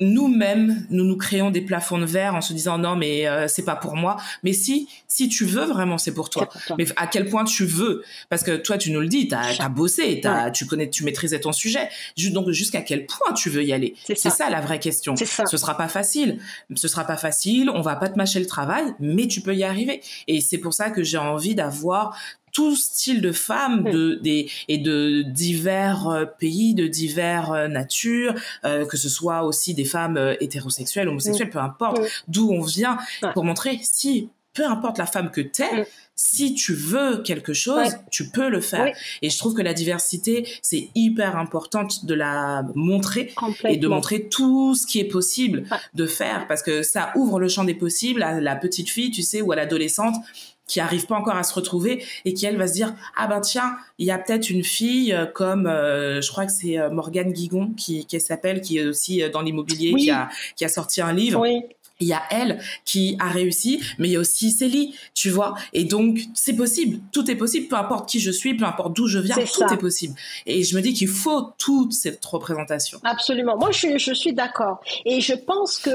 nous-mêmes, nous nous créons des plafonds de verre en se disant non mais euh, c'est pas pour moi. Mais si si tu veux vraiment, c'est pour toi. Mais à quel point tu veux? Parce que toi, tu nous le dis, tu as, bossé, as, tu connais, tu maîtrisais ton sujet. Donc jusqu'à quel point tu veux y aller? C'est ça. la vraie question. Ça. Ce sera pas facile. Ce sera pas facile. On va pas te mâcher le travail, mais tu peux y arriver. Et c'est pour ça que j'ai envie d'avoir tout style de femmes de des et de divers euh, pays, de divers euh, natures, euh, que ce soit aussi des femmes hétérosexuelles, homosexuelles, peu importe d'où on vient, pour montrer si peu importe la femme que t'es, si tu veux quelque chose, tu peux le faire. Et je trouve que la diversité, c'est hyper importante de la montrer et de montrer tout ce qui est possible de faire parce que ça ouvre le champ des possibles à la petite fille, tu sais, ou à l'adolescente qui arrive pas encore à se retrouver et qui elle va se dire ah ben tiens il y a peut-être une fille euh, comme euh, je crois que c'est euh, Morgane Guigon qui, qui s'appelle qui est aussi dans l'immobilier qui a qui a sorti un livre. Oui il y a elle qui a réussi, mais il y a aussi Célie, tu vois. Et donc, c'est possible. Tout est possible. Peu importe qui je suis, peu importe d'où je viens, tout est possible. Et je me dis qu'il faut toute cette représentation.
Absolument. Moi, je, je suis d'accord. Et je pense que,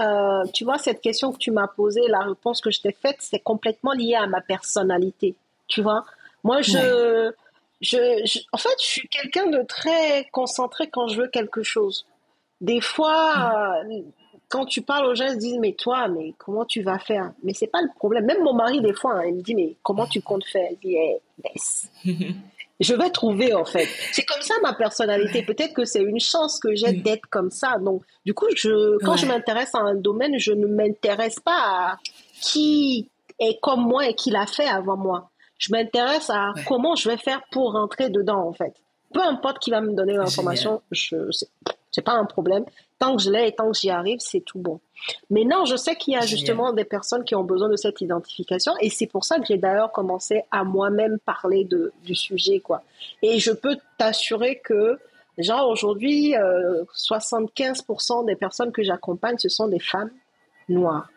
euh, tu vois, cette question que tu m'as posée, la réponse que je t'ai faite, c'est complètement lié à ma personnalité. Tu vois? Moi, je, je, en fait, je suis quelqu'un de très concentré quand je veux quelque chose. Des fois, mm. euh, quand tu parles aux gens, ils se disent, mais toi, mais comment tu vas faire? Mais c'est pas le problème. Même mon mari, des fois, hein, il me dit, mais comment tu comptes faire? Il dit, eh, laisse. je vais trouver, en fait. C'est comme ça ma personnalité. Peut-être que c'est une chance que j'ai mm. d'être comme ça. Donc, du coup, je, quand je m'intéresse à un domaine, je ne m'intéresse pas à qui est comme moi et qui l'a fait avant moi. Je m'intéresse à comment je vais faire pour rentrer dedans, en fait. Peu importe qui va me donner l'information, je c'est pas un problème. Tant que je l'ai et tant que j'y arrive, c'est tout bon. Mais non, je sais qu'il y a justement des personnes qui ont besoin de cette identification et c'est pour ça que j'ai d'ailleurs commencé à moi-même parler de, du sujet, quoi. Et je peux t'assurer que, genre aujourd'hui, 75% euh, des personnes que j'accompagne, ce sont des femmes noires.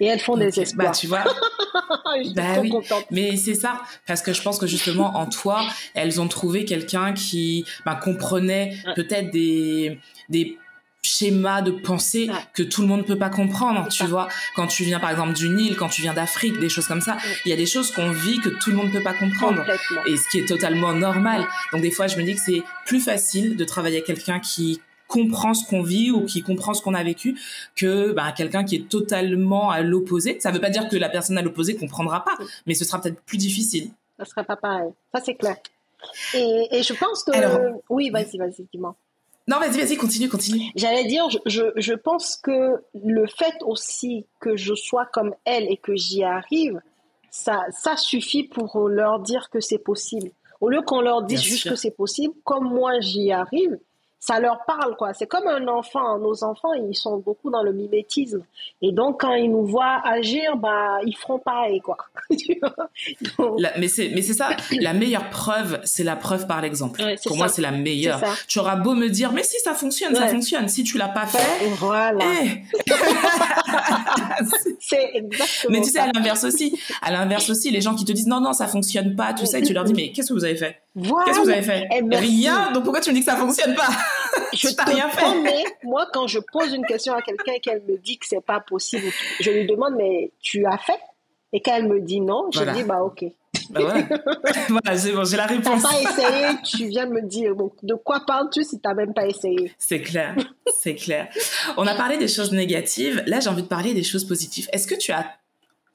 Et elles font des bah, espoirs.
Bah, tu vois. bah, oui. Mais c'est ça, parce que je pense que justement en toi, elles ont trouvé quelqu'un qui bah, comprenait peut-être des des schémas de pensée que tout le monde ne peut pas comprendre, tu vois. Quand tu viens par exemple du Nil, quand tu viens d'Afrique, des choses comme ça, il y a des choses qu'on vit que tout le monde ne peut pas comprendre. Et ce qui est totalement normal. Donc des fois, je me dis que c'est plus facile de travailler avec quelqu'un qui comprend ce qu'on vit ou qui comprend ce qu'on a vécu que bah, quelqu'un qui est totalement à l'opposé. Ça ne veut pas dire que la personne à l'opposé comprendra pas, mais ce sera peut-être plus difficile.
Ça sera pas pareil. Ça c'est clair. Et, je pense que oui, vas-y, vas-y, dis-moi.
Non, vas-y, vas-y, continue, continue.
J'allais dire, je, je pense que le fait aussi que je sois comme elle et que j'y arrive, ça, ça suffit pour leur dire que c'est possible. Au lieu qu'on leur dise juste que c'est possible, comme moi j'y arrive, ça leur parle, quoi. C'est comme un enfant. Nos enfants, ils sont beaucoup dans le mimétisme. Et donc, quand ils nous voient agir, bah, ils feront pareil, quoi.
mais c'est, mais c'est ça. La meilleure preuve, c'est la preuve par l'exemple. Pour moi, c'est la meilleure. Tu auras beau me dire, mais si ça fonctionne, ça fonctionne. Si tu l'as pas fait,
voilà. Eh. c'est exactement.
Mais tu sais, à l'inverse aussi, à l'inverse aussi, les gens qui te disent non, non, ça fonctionne pas, tu sais, tu leur dis, mais qu'est-ce que vous avez fait? Qu'est-ce que vous avez fait? Eh, rien. Donc pourquoi tu me dis que ça fonctionne pas?
je t'ai rien fait. Mais moi, quand je pose une question à quelqu'un et qu'elle me dit que c'est pas possible, je lui demande, mais tu as fait? Et qu'elle me dit non, je dis, bah ok.
Bah voilà, c'est bon, j'ai la réponse.
T'as pas essayé, tu viens me dire, bon, de quoi parles-tu si t'as même pas essayé?
C'est clair, c'est clair. On a parlé des choses négatives, là j'ai envie de parler des choses positives. Est-ce que tu as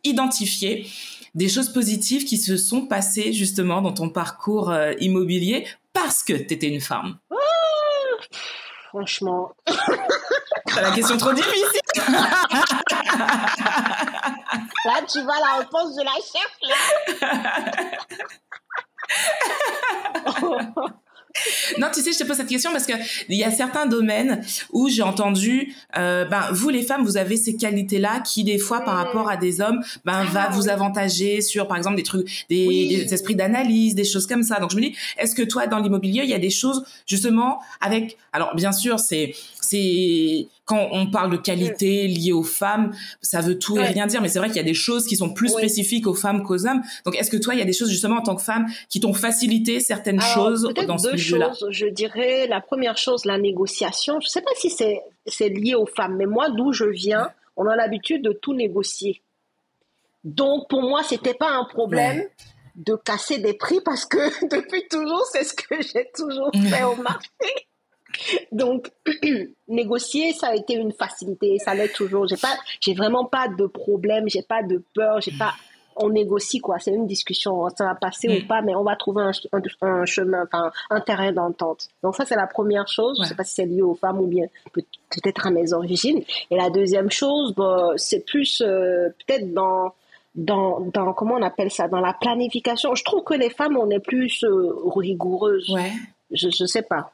identifié des choses positives qui se sont passées justement dans ton parcours euh, immobilier parce que tu étais une femme
ah Franchement.
C'est la question trop difficile.
là, tu vois la réponse de la chef,
là. non, tu sais, je te pose cette question parce que il y a certains domaines où j'ai entendu, euh, ben vous les femmes, vous avez ces qualités-là qui des fois par rapport à des hommes, ben va ah vous avantager sur par exemple des trucs, des, esprits d'analyse, des choses comme ça. Donc je me dis, est-ce que toi dans l'immobilier, il y a des choses justement avec, alors bien sûr c'est c'est quand on parle de qualité mm. liée aux femmes, ça veut tout et rien dire. Mais c'est vrai qu'il y a des choses qui sont plus spécifiques aux femmes qu'aux hommes. Donc, est-ce que toi, il y a des choses justement en tant que femme qui t'ont facilité certaines choses dans ce milieu-là?
Je dirais la première chose, la négociation. Je sais pas si c'est c'est lié aux femmes, mais moi, d'où je viens, on a l'habitude de tout négocier. Donc, pour moi, c'était pas un problème de casser des prix parce que depuis toujours, c'est ce que j'ai toujours fait au marché. Donc, négocier, ça a été une facilité, ça l'est toujours. J'ai pas, j'ai vraiment pas de problème, j'ai pas de peur, j'ai pas, on négocie quoi. C'est une discussion, ça va passer ou mm. pas, mais on va trouver un, chemin, enfin, un terrain d'entente. Donc ça, c'est la première chose. Je sais pas si c'est lié aux femmes ou bien peut-être à mes origines. Et la deuxième chose, bah, c'est plus euh, peut-être dans dans, dans, comment on appelle ça, dans la planification. Je trouve que les femmes, on est plus euh, rigoureuses.
Ouais.
Je, ne sais pas.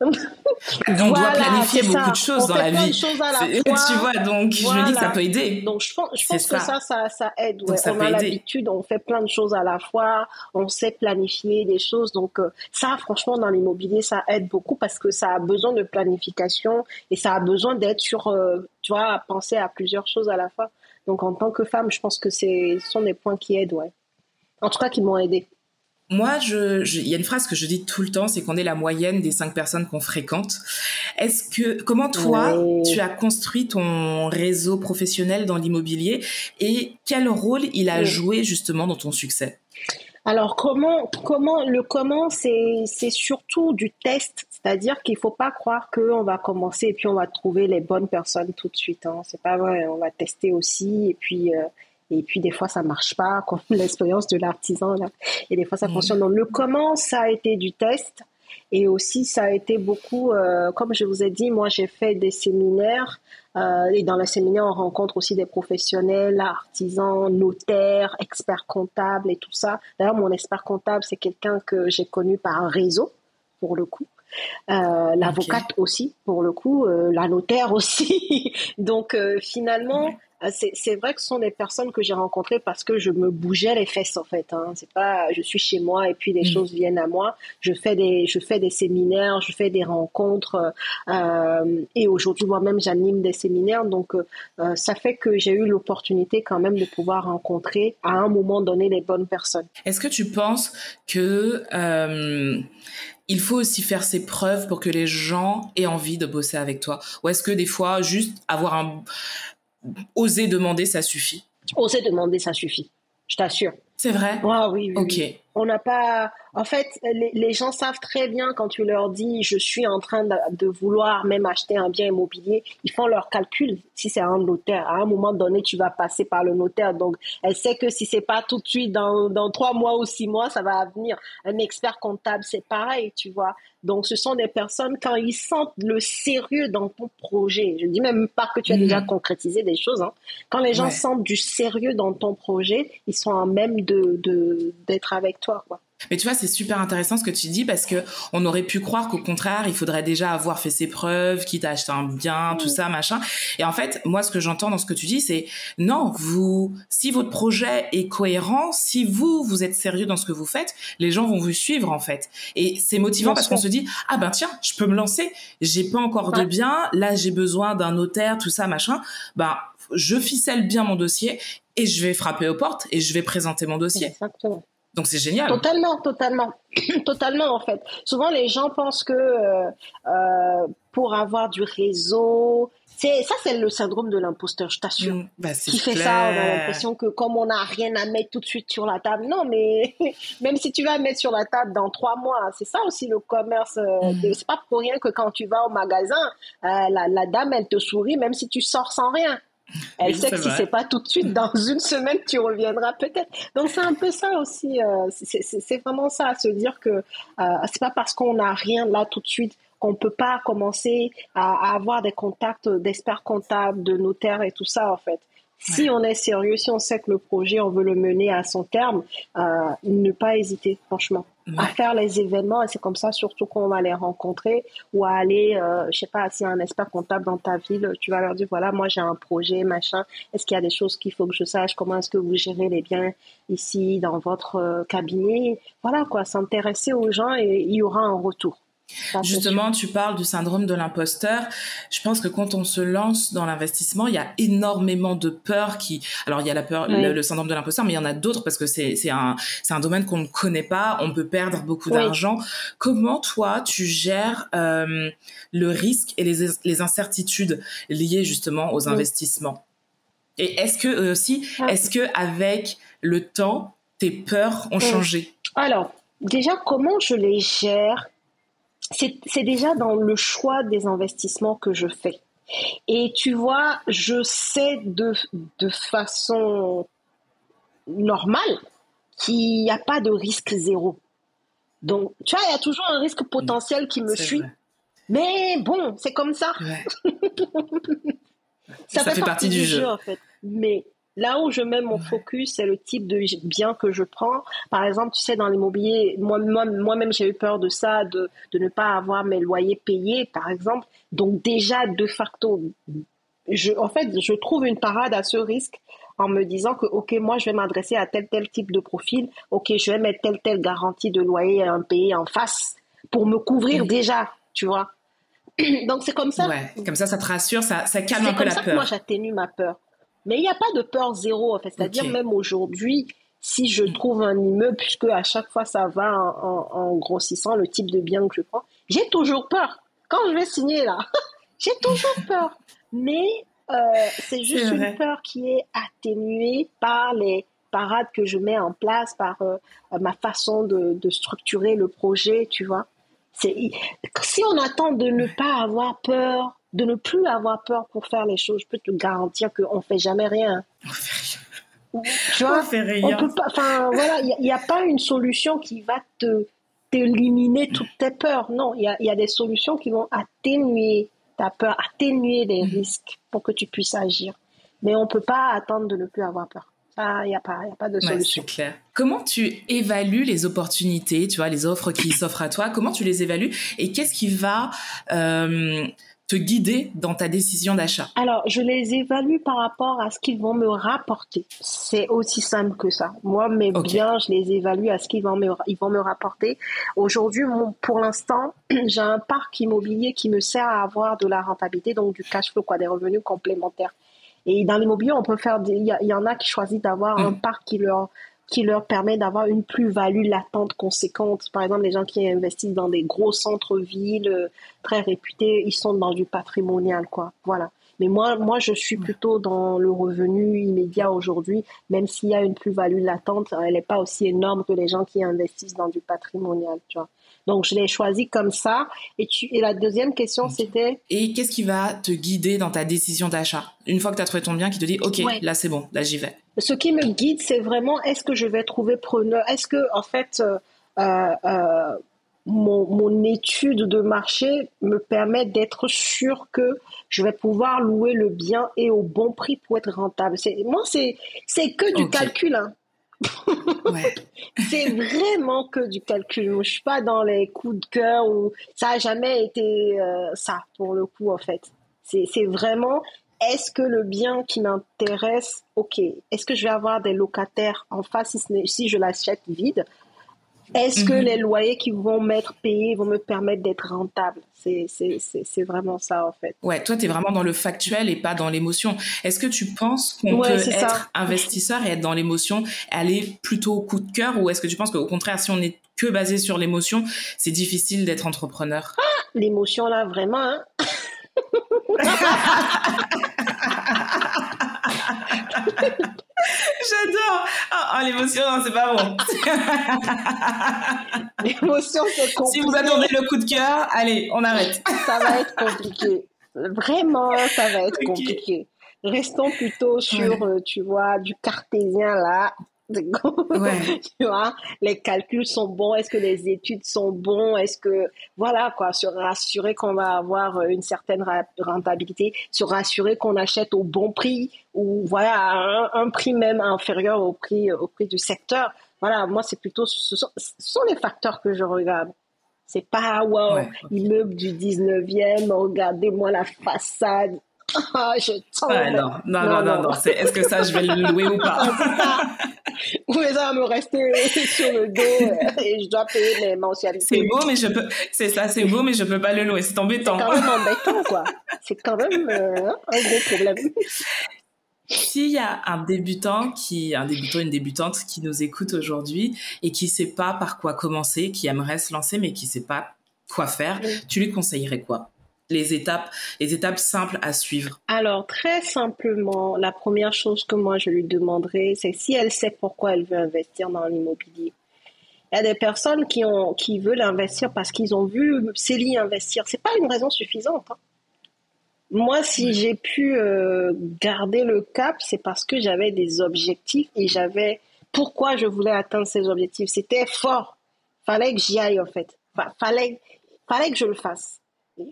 On doit planifier beaucoup de choses dans la vie. tu vois, donc je me dis que ça peut aider.
Donc je pense, je pense que ça, ça, ça aide. on a l'habitude, on fait plein de choses à la fois, on sait planifier des choses. Donc euh, ça, franchement, dans l'immobilier, ça aide beaucoup parce que ça a besoin de planification et ça a besoin d'être sur, euh, tu vois, à penser à plusieurs choses à la fois. Donc en tant que femme, je pense que ce sont des points qui aident, ouais. En tout cas, qui m'ont aidé.
Moi, il y a une phrase que je dis tout le temps, c'est qu'on est la moyenne des cinq personnes qu'on fréquente. Est-ce que, comment toi, tu as construit ton réseau professionnel dans l'immobilier et quel rôle il a joué justement dans ton succès?
Alors comment comment le comment c'est c'est surtout du test, c'est-à-dire qu'il faut pas croire qu'on va commencer et puis on va trouver les bonnes personnes tout de suite. Hein. C'est pas vrai, on va tester aussi et puis euh, et puis des fois ça marche pas, comme l'expérience de l'artisan là. Et des fois ça mmh. fonctionne. Donc le comment ça a été du test. Et aussi, ça a été beaucoup, euh, comme je vous ai dit, moi j'ai fait des séminaires euh, et dans les séminaires, on rencontre aussi des professionnels, artisans, notaires, experts comptables et tout ça. D'ailleurs, mon expert comptable, c'est quelqu'un que j'ai connu par un réseau, pour le coup. Euh, l'avocate aussi, pour le coup, euh, la notaire aussi. Donc euh, finalement, c'est vrai que ce sont des personnes que j'ai rencontrées parce que je me bougeais les fesses en fait. Hein. C'est pas, je suis chez moi et puis les mm. choses viennent à moi. Je fais des, je fais des séminaires, je fais des rencontres euh, et aujourd'hui moi-même j'anime des séminaires. Donc euh, ça fait que j'ai eu l'opportunité quand même de pouvoir rencontrer à un moment donné les bonnes personnes.
Est-ce que tu penses que euh, il faut aussi faire ses preuves pour que les gens aient envie de bosser avec toi? Ou est-ce que des fois, juste avoir un oser demander, ça suffit?
Oser demander, ça suffit. Je t'assure.
C'est vrai?
Ah oui, oui. Ok. On n'a pas. En fait, les, gens savent très bien quand tu leur dis je suis en train de, vouloir même acheter un bien immobilier, ils font leur calcul. Si c'est un notaire, à un moment donné, tu vas passer par le notaire. Donc, elle sait que si c'est pas tout de suite, dans, dans trois mois ou six mois, ça va venir. Un expert comptable, c'est pareil, tu vois. Donc, ce sont des personnes, quand ils sentent le sérieux dans ton projet, je dis même pas que tu as déjà mhm. concrétisé des choses, hein. quand les gens sentent du sérieux dans ton projet, ils sont en même de, d'être avec quoi.
Mais tu vois, c'est super intéressant ce que tu dis parce que on aurait pu croire qu'au contraire, il faudrait déjà avoir fait ses preuves, quitte à acheter un bien, tout ça, machin. Et en fait, moi, ce que j'entends dans ce que tu dis, c'est non, vous, si votre projet est cohérent, si vous, vous êtes sérieux dans ce que vous faites, les gens vont vous suivre, en fait. Et c'est motivant parce qu'on se dit, ah ben tiens, je peux me lancer, j'ai pas encore de bien, là, j'ai besoin d'un notaire, tout ça, machin. Ben, je ficelle bien mon dossier et je vais frapper aux portes et je vais présenter mon dossier.
Exactement.
Donc c'est génial.
Totalement, totalement, totalement en fait. Souvent les gens pensent que euh, euh, pour avoir du réseau, c'est ça c'est le syndrome de l'imposteur, je t'assure. Mm,
bah, Qui
fait ça, on a l'impression que comme on n'a rien à mettre tout de suite sur la table, non mais même si tu vas mettre sur la table dans trois mois, c'est ça aussi le commerce. Euh, mm. C'est pas pour rien que quand tu vas au magasin, la, la dame elle te sourit même si tu sors sans rien. Elle sait que si c'est pas tout de suite, dans une semaine, tu reviendras peut-être. Donc c'est un peu ça aussi. Euh, c'est vraiment ça, se dire que euh, c'est pas parce qu'on n'a rien là tout de suite qu'on peut pas commencer à, avoir des contacts d'experts comptables, de notaires et tout ça en fait. Si on est sérieux, si on sait que le projet, on veut le mener à son terme, euh, ne pas hésiter, franchement, à faire les événements. Et c'est comme ça, surtout qu'on va les rencontrer ou à aller, euh, je sais pas, a un expert comptable dans ta ville, tu vas leur dire, voilà, moi j'ai un projet, machin. Est-ce qu'il y a des choses qu'il faut que je sache? Comment est-ce que vous gérez les biens ici, dans votre euh, cabinet? Voilà, quoi, s'intéresser aux gens et il y aura un retour.
Justement, tu parles du syndrome de l'imposteur. Je pense que quand on se lance dans l'investissement, il y a énormément de peurs qui. Alors, il y a la peur, le, syndrome de l'imposteur, mais il y en a d'autres parce que c'est c'est un c'est un domaine qu'on ne connaît pas. On peut perdre beaucoup d'argent. Comment toi tu gères euh, le risque et les les incertitudes liées justement aux investissements? Et est-ce que euh, aussi, ah. est-ce que avec le temps, tes peurs ont changé?
Alors, déjà, comment je les gère? C'est déjà dans le choix des investissements que je fais. Et tu vois, je sais de, de façon normale qu'il n'y a pas de risque zéro. Donc, tu vois, il y a toujours un risque potentiel qui me suit. Mais bon, c'est comme ça.
ça, fait, partie, du, jeu. en fait.
Mais Là où je mets mon focus, c'est le type de bien que je prends. Par exemple, tu sais, dans l'immobilier, moi-même, moi, j'ai eu peur de ça, de, de ne pas avoir mes loyers payés, par exemple. Donc déjà, de facto, je, en fait, je trouve une parade à ce risque en me disant que, OK, moi, je vais m'adresser à tel, tel type de profil. OK, je vais mettre telle, telle garantie de loyer à un pays en face pour me couvrir déjà, tu vois. Donc, c'est comme ça.
Ouais, comme ça, ça te rassure, ça, ça calme un peu la peur. C'est comme ça que
moi, j'atténue ma peur. Mais il n'y a pas de peur zéro, en fait. C'est-à-dire, même aujourd'hui, si je trouve un immeuble, puisque à chaque fois ça va en, grossissant le type de bien que je prends, j'ai toujours peur. Quand je vais signer là, j'ai toujours peur. Mais euh, c'est juste une peur qui est atténuée par les parades que je mets en place, par euh, ma façon de, de, structurer le projet, tu vois. Si on attend de ne pas avoir peur de ne plus avoir peur pour faire les choses. Je peux te garantir qu'on ne fait jamais rien.
On fait rien. Tu vois, on fait rien.
peut pas, enfin, voilà, il n'y a, pas une solution qui va te t'éliminer toutes tes peurs. Non, il y a, des solutions qui vont atténuer ta peur, atténuer les mm. risques pour que tu puisses agir. Mais on ne peut pas attendre de ne plus avoir peur. Il n'y a, pas, a pas de solution.
c'est clair. Comment tu évalues les opportunités, tu vois, les offres qui s'offrent à toi? Comment tu les évalues? Et qu'est-ce qui va euh, te guider dans ta décision d'achat
Alors, je les évalue par rapport à ce qu'ils vont me rapporter. C'est aussi simple que ça. Moi, mes biens, je les évalue à ce qu'ils vont me, ils vont me rapporter. Aujourd'hui, pour l'instant, j'ai un parc immobilier qui me sert à avoir de la rentabilité, donc du cash flow, quoi, des revenus complémentaires. Et dans l'immobilier, on peut faire, il y, en a qui choisissent d'avoir un mm. parc qui leur qui leur permet d'avoir une plus-value latente conséquente. Par exemple, les gens qui investissent dans des gros centres-villes euh, très réputés, ils sont dans du patrimonial, quoi. Voilà. Mais moi, moi, je suis plutôt dans le revenu immédiat aujourd'hui, même s'il y a une plus-value latente, elle n'est pas aussi énorme que les gens qui investissent dans du patrimonial, tu vois. Donc, je l'ai choisi comme ça. Et, tu, et la deuxième question, c'était...
Et qu'est-ce qui va te guider dans ta décision d'achat? Une fois que tu as trouvé ton bien, qui te dit, OK, là, c'est bon, là, j'y vais.
Ce qui me guide, c'est vraiment, est-ce que je vais trouver preneur? Est-ce que, en fait, euh, euh, euh, mon, mon, étude de marché me permet d'être sûr que je vais pouvoir louer le bien et au bon prix pour être rentable. Moi, c'est que du calcul. Hein. c'est vraiment que du calcul. Je suis pas dans les coups de cœur ou ça a jamais été euh, ça pour le coup en fait. C'est vraiment est-ce que le bien qui m'intéresse, ok, est-ce que je vais avoir des locataires en face si, si je l'achète vide? Est-ce que mhm. les loyers qui vont m'être payés vont me permettre d'être rentable? C'est vraiment ça, en fait.
Ouais, toi, tu es vraiment dans le factuel et pas dans l'émotion. Est-ce que tu penses qu'on peut être investisseur et être dans l'émotion, aller plutôt au coup de cœur ou est-ce que tu penses qu'au contraire, si on est que basé sur l'émotion, c'est difficile d'être entrepreneur?
Ah, L'émotion, là, vraiment. Hein?
J'adore. Oh, l'émotion, c'est pas bon.
l'émotion, c'est compliqué.
Si vous attendez le coup de cœur, allez, on arrête.
ça va être compliqué. Vraiment, ça va être compliqué. Restons plutôt sur, euh, tu vois, du cartésien là. Ouais. tu vois, les calculs sont bons, est-ce que les études sont bons, est-ce que, voilà, quoi, se rassurer qu'on va avoir euh, une certaine rentabilité, se rassurer qu'on achète au bon prix ou, voilà, un, prix même inférieur au prix, au prix du secteur. Voilà, moi, c'est plutôt, ce sont, les facteurs que je regarde. C'est pas, wow, immeuble du 19e, regardez-moi la façade,
ah, je non, non, non, non, non. Est-ce que ça, je vais le louer ou pas?
Ou ça va me rester sur le dos euh, et je dois payer mes mensualités?
C'est beau, mais je peux. C'est ça, c'est beau, mais je peux pas le louer. C'est embêtant.
C'est quand même embêtant, quoi. C'est quand même euh, un gros problème.
S'il y a un débutant qui, un débutant, une débutante qui nous écoute aujourd'hui et qui sait pas par quoi commencer, qui aimerait se lancer mais qui sait pas quoi faire, tu lui conseillerais quoi? Les étapes, les étapes simples à suivre
Alors, très simplement, la première chose que moi je lui demanderais, c'est si elle sait pourquoi elle veut investir dans l'immobilier. Il y a des personnes qui, ont, qui veulent investir parce qu'ils ont vu Célie investir. C'est pas une raison suffisante. Hein. Moi, si j'ai pu euh, garder le cap, c'est parce que j'avais des objectifs et j'avais pourquoi je voulais atteindre ces objectifs. C'était fort. Fallait que j'y aille en fait. fallait, fallait que je le fasse.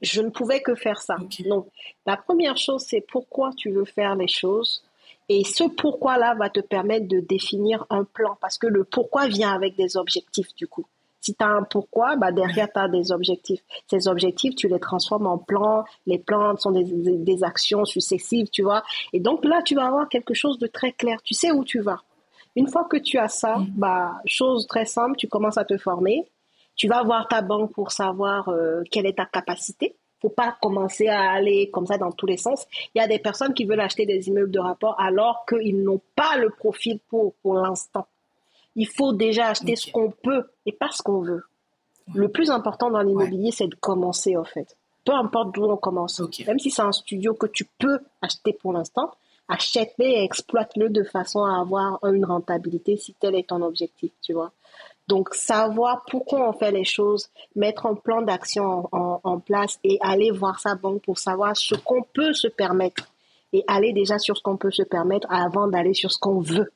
Je ne pouvais que faire ça. Donc, la première chose, c'est pourquoi tu veux faire les choses. Et ce pourquoi-là va te permettre de définir un plan parce que le pourquoi vient avec des objectifs du coup. Si tu as un pourquoi, bah derrière, tu as des objectifs. Ces objectifs, tu les transformes en plans. Les plans sont des, des, actions successives, tu vois. Et donc là, tu vas avoir quelque chose de très clair. Tu sais où tu vas. Une fois que tu as ça, mm. bah, chose très simple, tu commences à te former. Tu vas voir ta banque pour savoir euh, quelle est ta capacité. Faut pas commencer à aller comme ça dans tous les sens. Il y a des personnes qui veulent acheter des immeubles de rapport alors qu'ils n'ont pas le profil pour pour l'instant. Il faut déjà acheter ce qu'on peut et pas ce qu'on veut. Le plus important dans l'immobilier, c'est de commencer, en fait. Peu importe d'où on commence. Même si c'est un studio que tu peux acheter pour l'instant, achète-le et exploite-le de façon à avoir une rentabilité si tel est ton objectif, tu vois. Donc, savoir pourquoi on fait les choses, mettre un plan d'action en, en, place et aller voir sa banque pour savoir ce qu'on peut se permettre et aller déjà sur ce qu'on peut se permettre avant d'aller sur ce qu'on veut.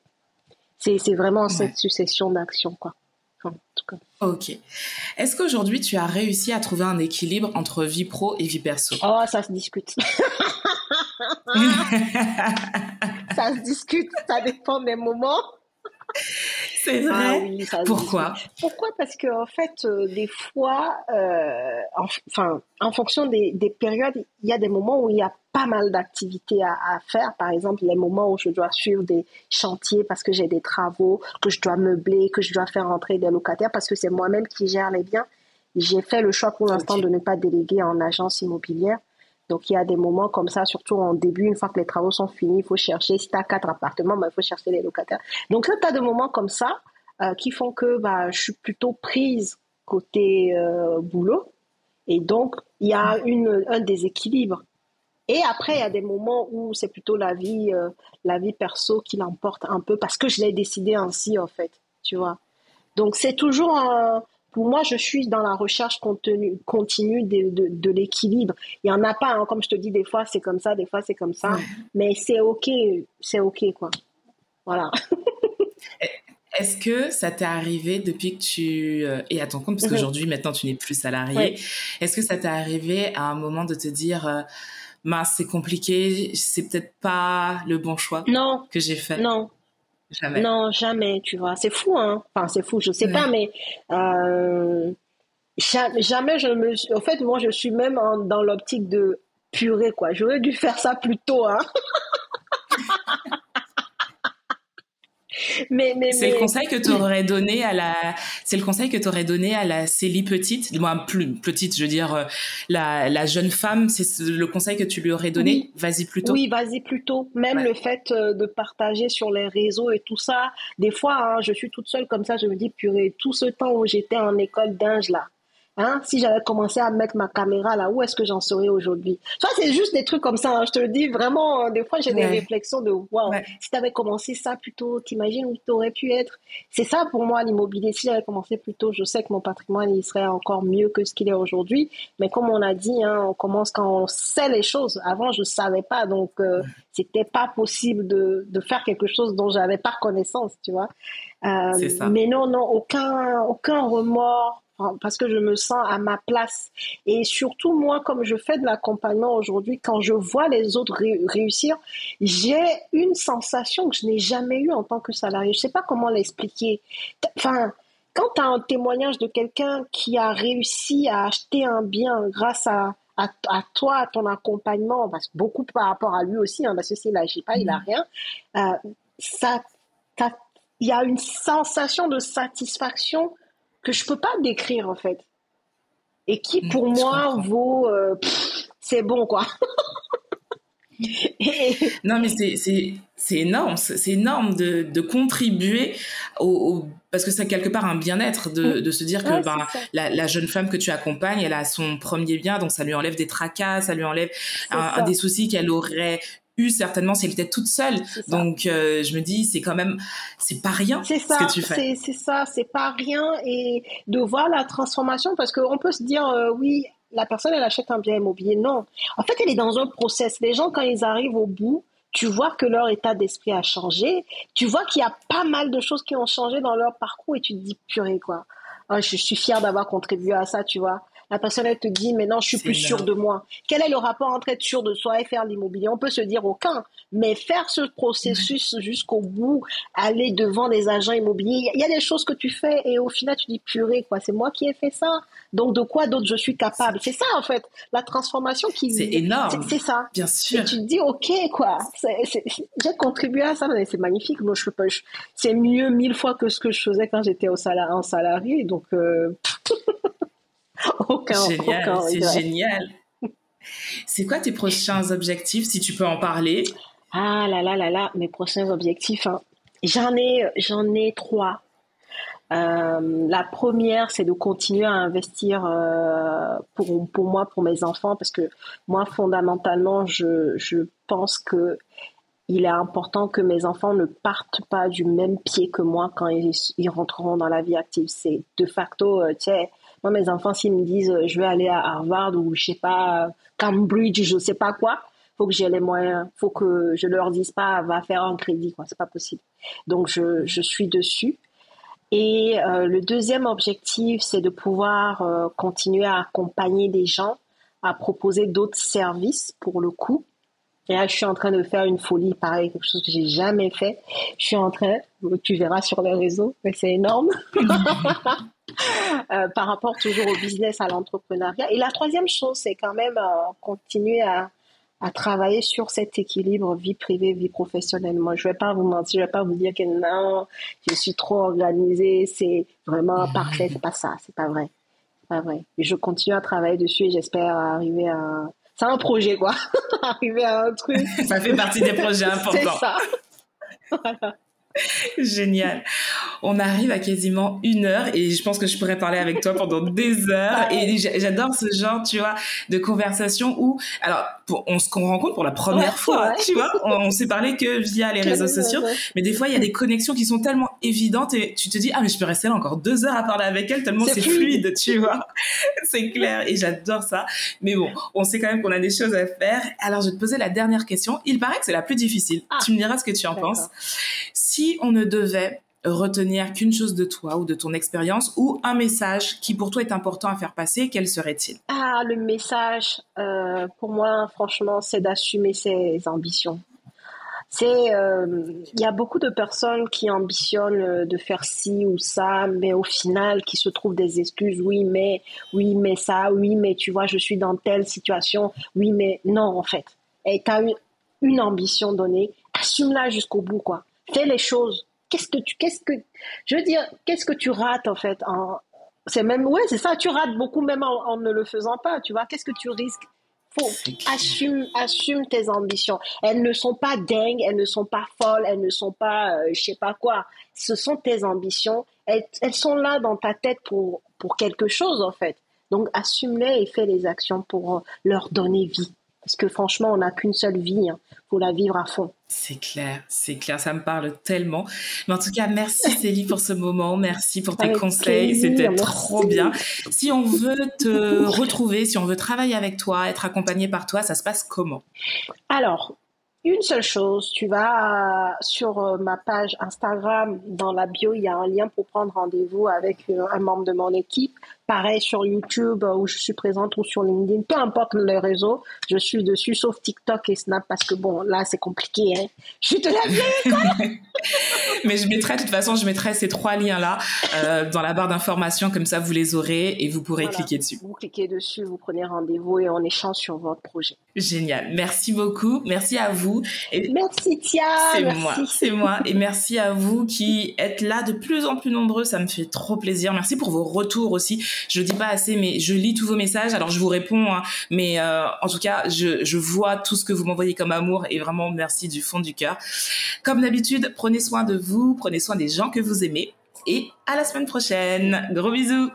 C'est vraiment cette succession d'actions, quoi. en tout cas.
Ok. Est-ce qu'aujourd'hui, tu as réussi à trouver un équilibre entre vie pro et vie perso?
Oh, ça se discute. ça se discute, ça dépend des moments.
C'est ah vrai. Pourquoi
Pourquoi? Parce que en fait, euh, des fois, euh, enfin, en fonction des, périodes, il y a des moments où il y a pas mal d'activités à, faire. Par exemple, les moments où je dois suivre des chantiers parce que j'ai des travaux, que je dois meubler, que je dois faire entrer des locataires parce que c'est moi-même qui gère les biens. J'ai fait le choix pour l'instant de ne pas déléguer en agence immobilière. Donc, il y a des moments comme ça, surtout en début, une fois que les travaux sont finis, il faut chercher, si tu as quatre appartements, bah, il faut chercher les locataires. Donc là, tu as des moments comme ça euh, qui font que bah, je suis plutôt prise côté euh, boulot. Et donc, il y a une, un déséquilibre. Et après, il y a des moments où c'est plutôt la vie, euh, la vie perso qui l'emporte un peu parce que je l'ai décidé ainsi, en fait, tu vois. Donc, c'est toujours un, pour moi, je suis dans la recherche continue, continue de, de, de l'équilibre. Il y en a pas, hein, comme je te dis, des fois c'est comme ça, des fois c'est comme ça, mais c'est ok, c'est ok quoi. Voilà.
Est-ce que ça t'est arrivé depuis que tu euh, es à ton compte, parce mhm. qu'aujourd'hui maintenant tu n'es plus salarié, est-ce que ça t'est arrivé à un moment de te dire, euh, c'est compliqué, c'est peut-être pas le bon choix
non.
que j'ai fait?
Non, Jamais. Non, jamais, tu vois. C'est fou, hein. Enfin, c'est fou, je sais pas, mais euh, jamais je me. En fait, moi, je suis même dans l'optique de purée, quoi. J'aurais dû faire ça plus tôt, hein.
mais, mais, c'est le conseil que tu aurais donné à la c'est le conseil que tu aurais donné à la Célie petite? Moi plus petite je veux dire euh, la, la jeune femme c'est le conseil que tu lui aurais donné? Vas-y plutôt
oui vas-y plutôt même le fait euh, de partager sur les réseaux et tout ça. Des fois hein, je suis toute seule comme ça je me dis purée tout ce temps où j'étais en école dingue là Hein, si j'avais commencé à mettre ma caméra là, où est-ce que j'en serais aujourd'hui? Ça, c'est juste des trucs comme ça. Hein. Je te le dis vraiment. Euh, des fois, j'ai des réflexions de waouh. Si tu avais commencé ça plus tôt, t'imagines où tu aurais pu être? C'est ça pour moi l'immobilier. Si j'avais commencé plus tôt, je sais que mon patrimoine il serait encore mieux que ce qu'il est aujourd'hui. Mais comme on a dit, hein, on commence quand on sait les choses. Avant, je savais pas, donc euh, c'était pas possible de, de faire quelque chose dont j'avais pas connaissance, tu vois. Euh, mais non, non, aucun, aucun remords parce que je me sens à ma place. Et surtout, moi, comme je fais de l'accompagnement aujourd'hui, quand je vois les autres réussir, j'ai une sensation que je n'ai jamais eue en tant que salarié. Je ne sais pas comment l'expliquer. Enfin, quand tu as un témoignage de quelqu'un qui a réussi à acheter un bien grâce à, à, toi, à ton accompagnement, parce que beaucoup par rapport à lui aussi, hein, parce que s'il n'agit pas, il n'a mmh. rien, euh, ça, il y a une sensation de satisfaction que je peux pas décrire en fait. Et qui pour moi vaut, euh, c'est bon quoi.
non mais c'est c'est énorme, c'est énorme de, de contribuer au, parce que c'est quelque part un bien-être de, mm. de, se dire que ben, la, la, jeune femme que tu accompagnes, elle a son premier bien, donc ça lui enlève des tracas, ça lui enlève un, des soucis qu'elle aurait certainement si elle était toute seule. Donc euh, je me dis c'est quand même c'est pas rien ce que tu fais.
C'est ça, c'est pas rien et de voir la transformation parce qu'on peut se dire euh, oui la personne elle achète un bien immobilier non en fait elle est dans un process. Les gens quand ils arrivent au bout tu vois que leur état d'esprit a changé, tu vois qu'il y a pas mal de choses qui ont changé dans leur parcours et tu te dis purée quoi. Je suis fière d'avoir contribué à ça, tu vois la personne elle te dit mais non je suis plus sûre de moi. Quel est le rapport entre être sûr de soi et faire l'immobilier? On peut se dire aucun, mais faire ce processus jusqu'au bout, aller devant des agents immobiliers, il y a des choses que tu fais et au final tu dis purée quoi, c'est moi qui ai fait ça. Donc de quoi d'autre je suis capable? C'est ça en fait, la transformation qui
C'est énorme.
C'est ça.
Bien sûr.
Et tu te dis OK quoi, j'ai contribué à ça, mais c'est magnifique. Moi je, je c'est mieux mille fois que ce que je faisais quand j'étais au salaire en salarié donc euh,
aucun, génial, c'est génial. C'est quoi tes prochains objectifs, si tu peux en parler?
Ah là là là là, mes prochains objectifs. Hein. J'en ai, j'en ai trois. Euh, la première, c'est de continuer à investir euh, pour, pour moi, pour mes enfants, parce que moi, fondamentalement, je, je pense que il est important que mes enfants ne partent pas du même pied que moi quand ils, ils rentreront dans la vie active. C'est de facto, euh, tu sais, moi, mes enfants, s'ils me disent euh, je vais aller à Harvard ou je sais pas, Cambridge, je sais pas quoi, faut que j'ai les moyens. Faut que je leur dise pas va faire un crédit, quoi. C'est pas possible. Donc, je, je suis dessus. Et euh, le deuxième objectif, c'est de pouvoir euh, continuer à accompagner des gens, à proposer d'autres services pour le coup. Et là, je suis en train de faire une folie, pareil, quelque chose que j'ai jamais fait. Je suis en train, tu verras sur les réseaux, mais c'est énorme. Euh, par rapport toujours au business, à l'entrepreneuriat. Et la troisième chose, c'est quand même euh, continuer à, à, travailler sur cet équilibre vie privée, vie professionnelle. Moi, je vais pas vous mentir, je vais pas vous dire que non, je suis trop organisée, c'est vraiment parfait. C'est pas ça, c'est pas vrai. Pas vrai. Et je continue à travailler dessus et j'espère arriver à. C'est un projet, quoi. arriver à un truc.
ça fait partie des projets importants. C'est
ça. voilà.
Génial. On arrive à quasiment une heure et je pense que je pourrais parler avec toi pendant des heures. Et j'adore ce genre, tu vois, de conversation où, alors, on se rencontre pour la première fois, tu vois, on, s'est parlé que via les réseaux sociaux, mais des fois il y a des connexions qui sont tellement évidentes et tu te dis ah mais je peux rester là encore deux heures à parler avec elle tellement c'est fluide, tu vois, c'est clair et j'adore ça. Mais bon, on sait quand même qu'on a des choses à faire. Alors je vais te poser la dernière question. Il paraît que c'est la plus difficile. Ah. Tu me diras ce que tu en penses. Si on ne devait retenir qu'une chose de toi ou de ton expérience ou un message qui pour toi est important à faire passer, quel serait-il?
Ah, le message, euh, pour moi, franchement, c'est d'assumer ses ambitions. C'est, euh, il y a beaucoup de personnes qui ambitionnent de faire ci ou ça, mais au final, qui se trouvent des excuses. Oui, mais, oui, mais ça, oui, mais tu vois, je suis dans telle situation. Oui, mais non, en fait. Et tu as une, une ambition donnée, assume-la jusqu'au bout, quoi. Fais les choses qu'est-ce que tu, qu'est-ce que, je veux dire, qu'est-ce que tu rates en fait en, c'est même, ouais, c'est ça, tu rates beaucoup même en, ne le faisant pas, tu vois, qu'est-ce que tu risques? Faut assume assume tes ambitions. Elles ne sont pas dingues, elles ne sont pas folles, elles ne sont pas euh, je sais pas quoi. Ce sont tes ambitions. Elles, elles sont là dans ta tête pour pour quelque chose en fait. Donc assume-les et fais les actions pour euh, leur donner vie. Parce que franchement, on n'a qu'une seule vie. Hein. Faut la vivre à fond.
C'est clair, c'est clair, ça me parle tellement. Mais en tout cas, merci Célie pour ce moment, merci pour tes conseils, c'était trop bien. Si on veut te retrouver, si on veut travailler avec toi, être accompagné par toi, ça se passe comment?
Alors, une seule chose, tu vas sur euh, ma page Instagram, dans la bio, il y a un lien pour prendre rendez-vous avec euh, un membre de mon équipe pareil sur YouTube où je suis présente ou sur LinkedIn, peu importe le réseau, je suis dessus, sauf TikTok et Snap parce que bon, là c'est compliqué. Hein. Je suis de la vieille
Mais je mettrai, de toute façon, je mettrai ces trois liens-là euh, dans la barre d'informations, comme ça vous les aurez et vous pourrez cliquer dessus.
Vous cliquez dessus, vous prenez rendez-vous et on échange sur votre projet.
Génial. Merci beaucoup. Merci à vous.
Et merci Tia.
C'est moi. C'est moi. Et merci à vous qui êtes là de plus en plus nombreux. Ça me fait trop plaisir. Merci pour vos retours aussi. Je dis pas assez, mais je lis tous vos messages. Alors je vous réponds, hein. mais euh, en tout cas, je, je vois tout ce que vous m'envoyez comme amour et vraiment merci du fond du cœur. Comme d'habitude, prenez soin de vous, prenez soin des gens que vous aimez et à la semaine prochaine. Gros bisous.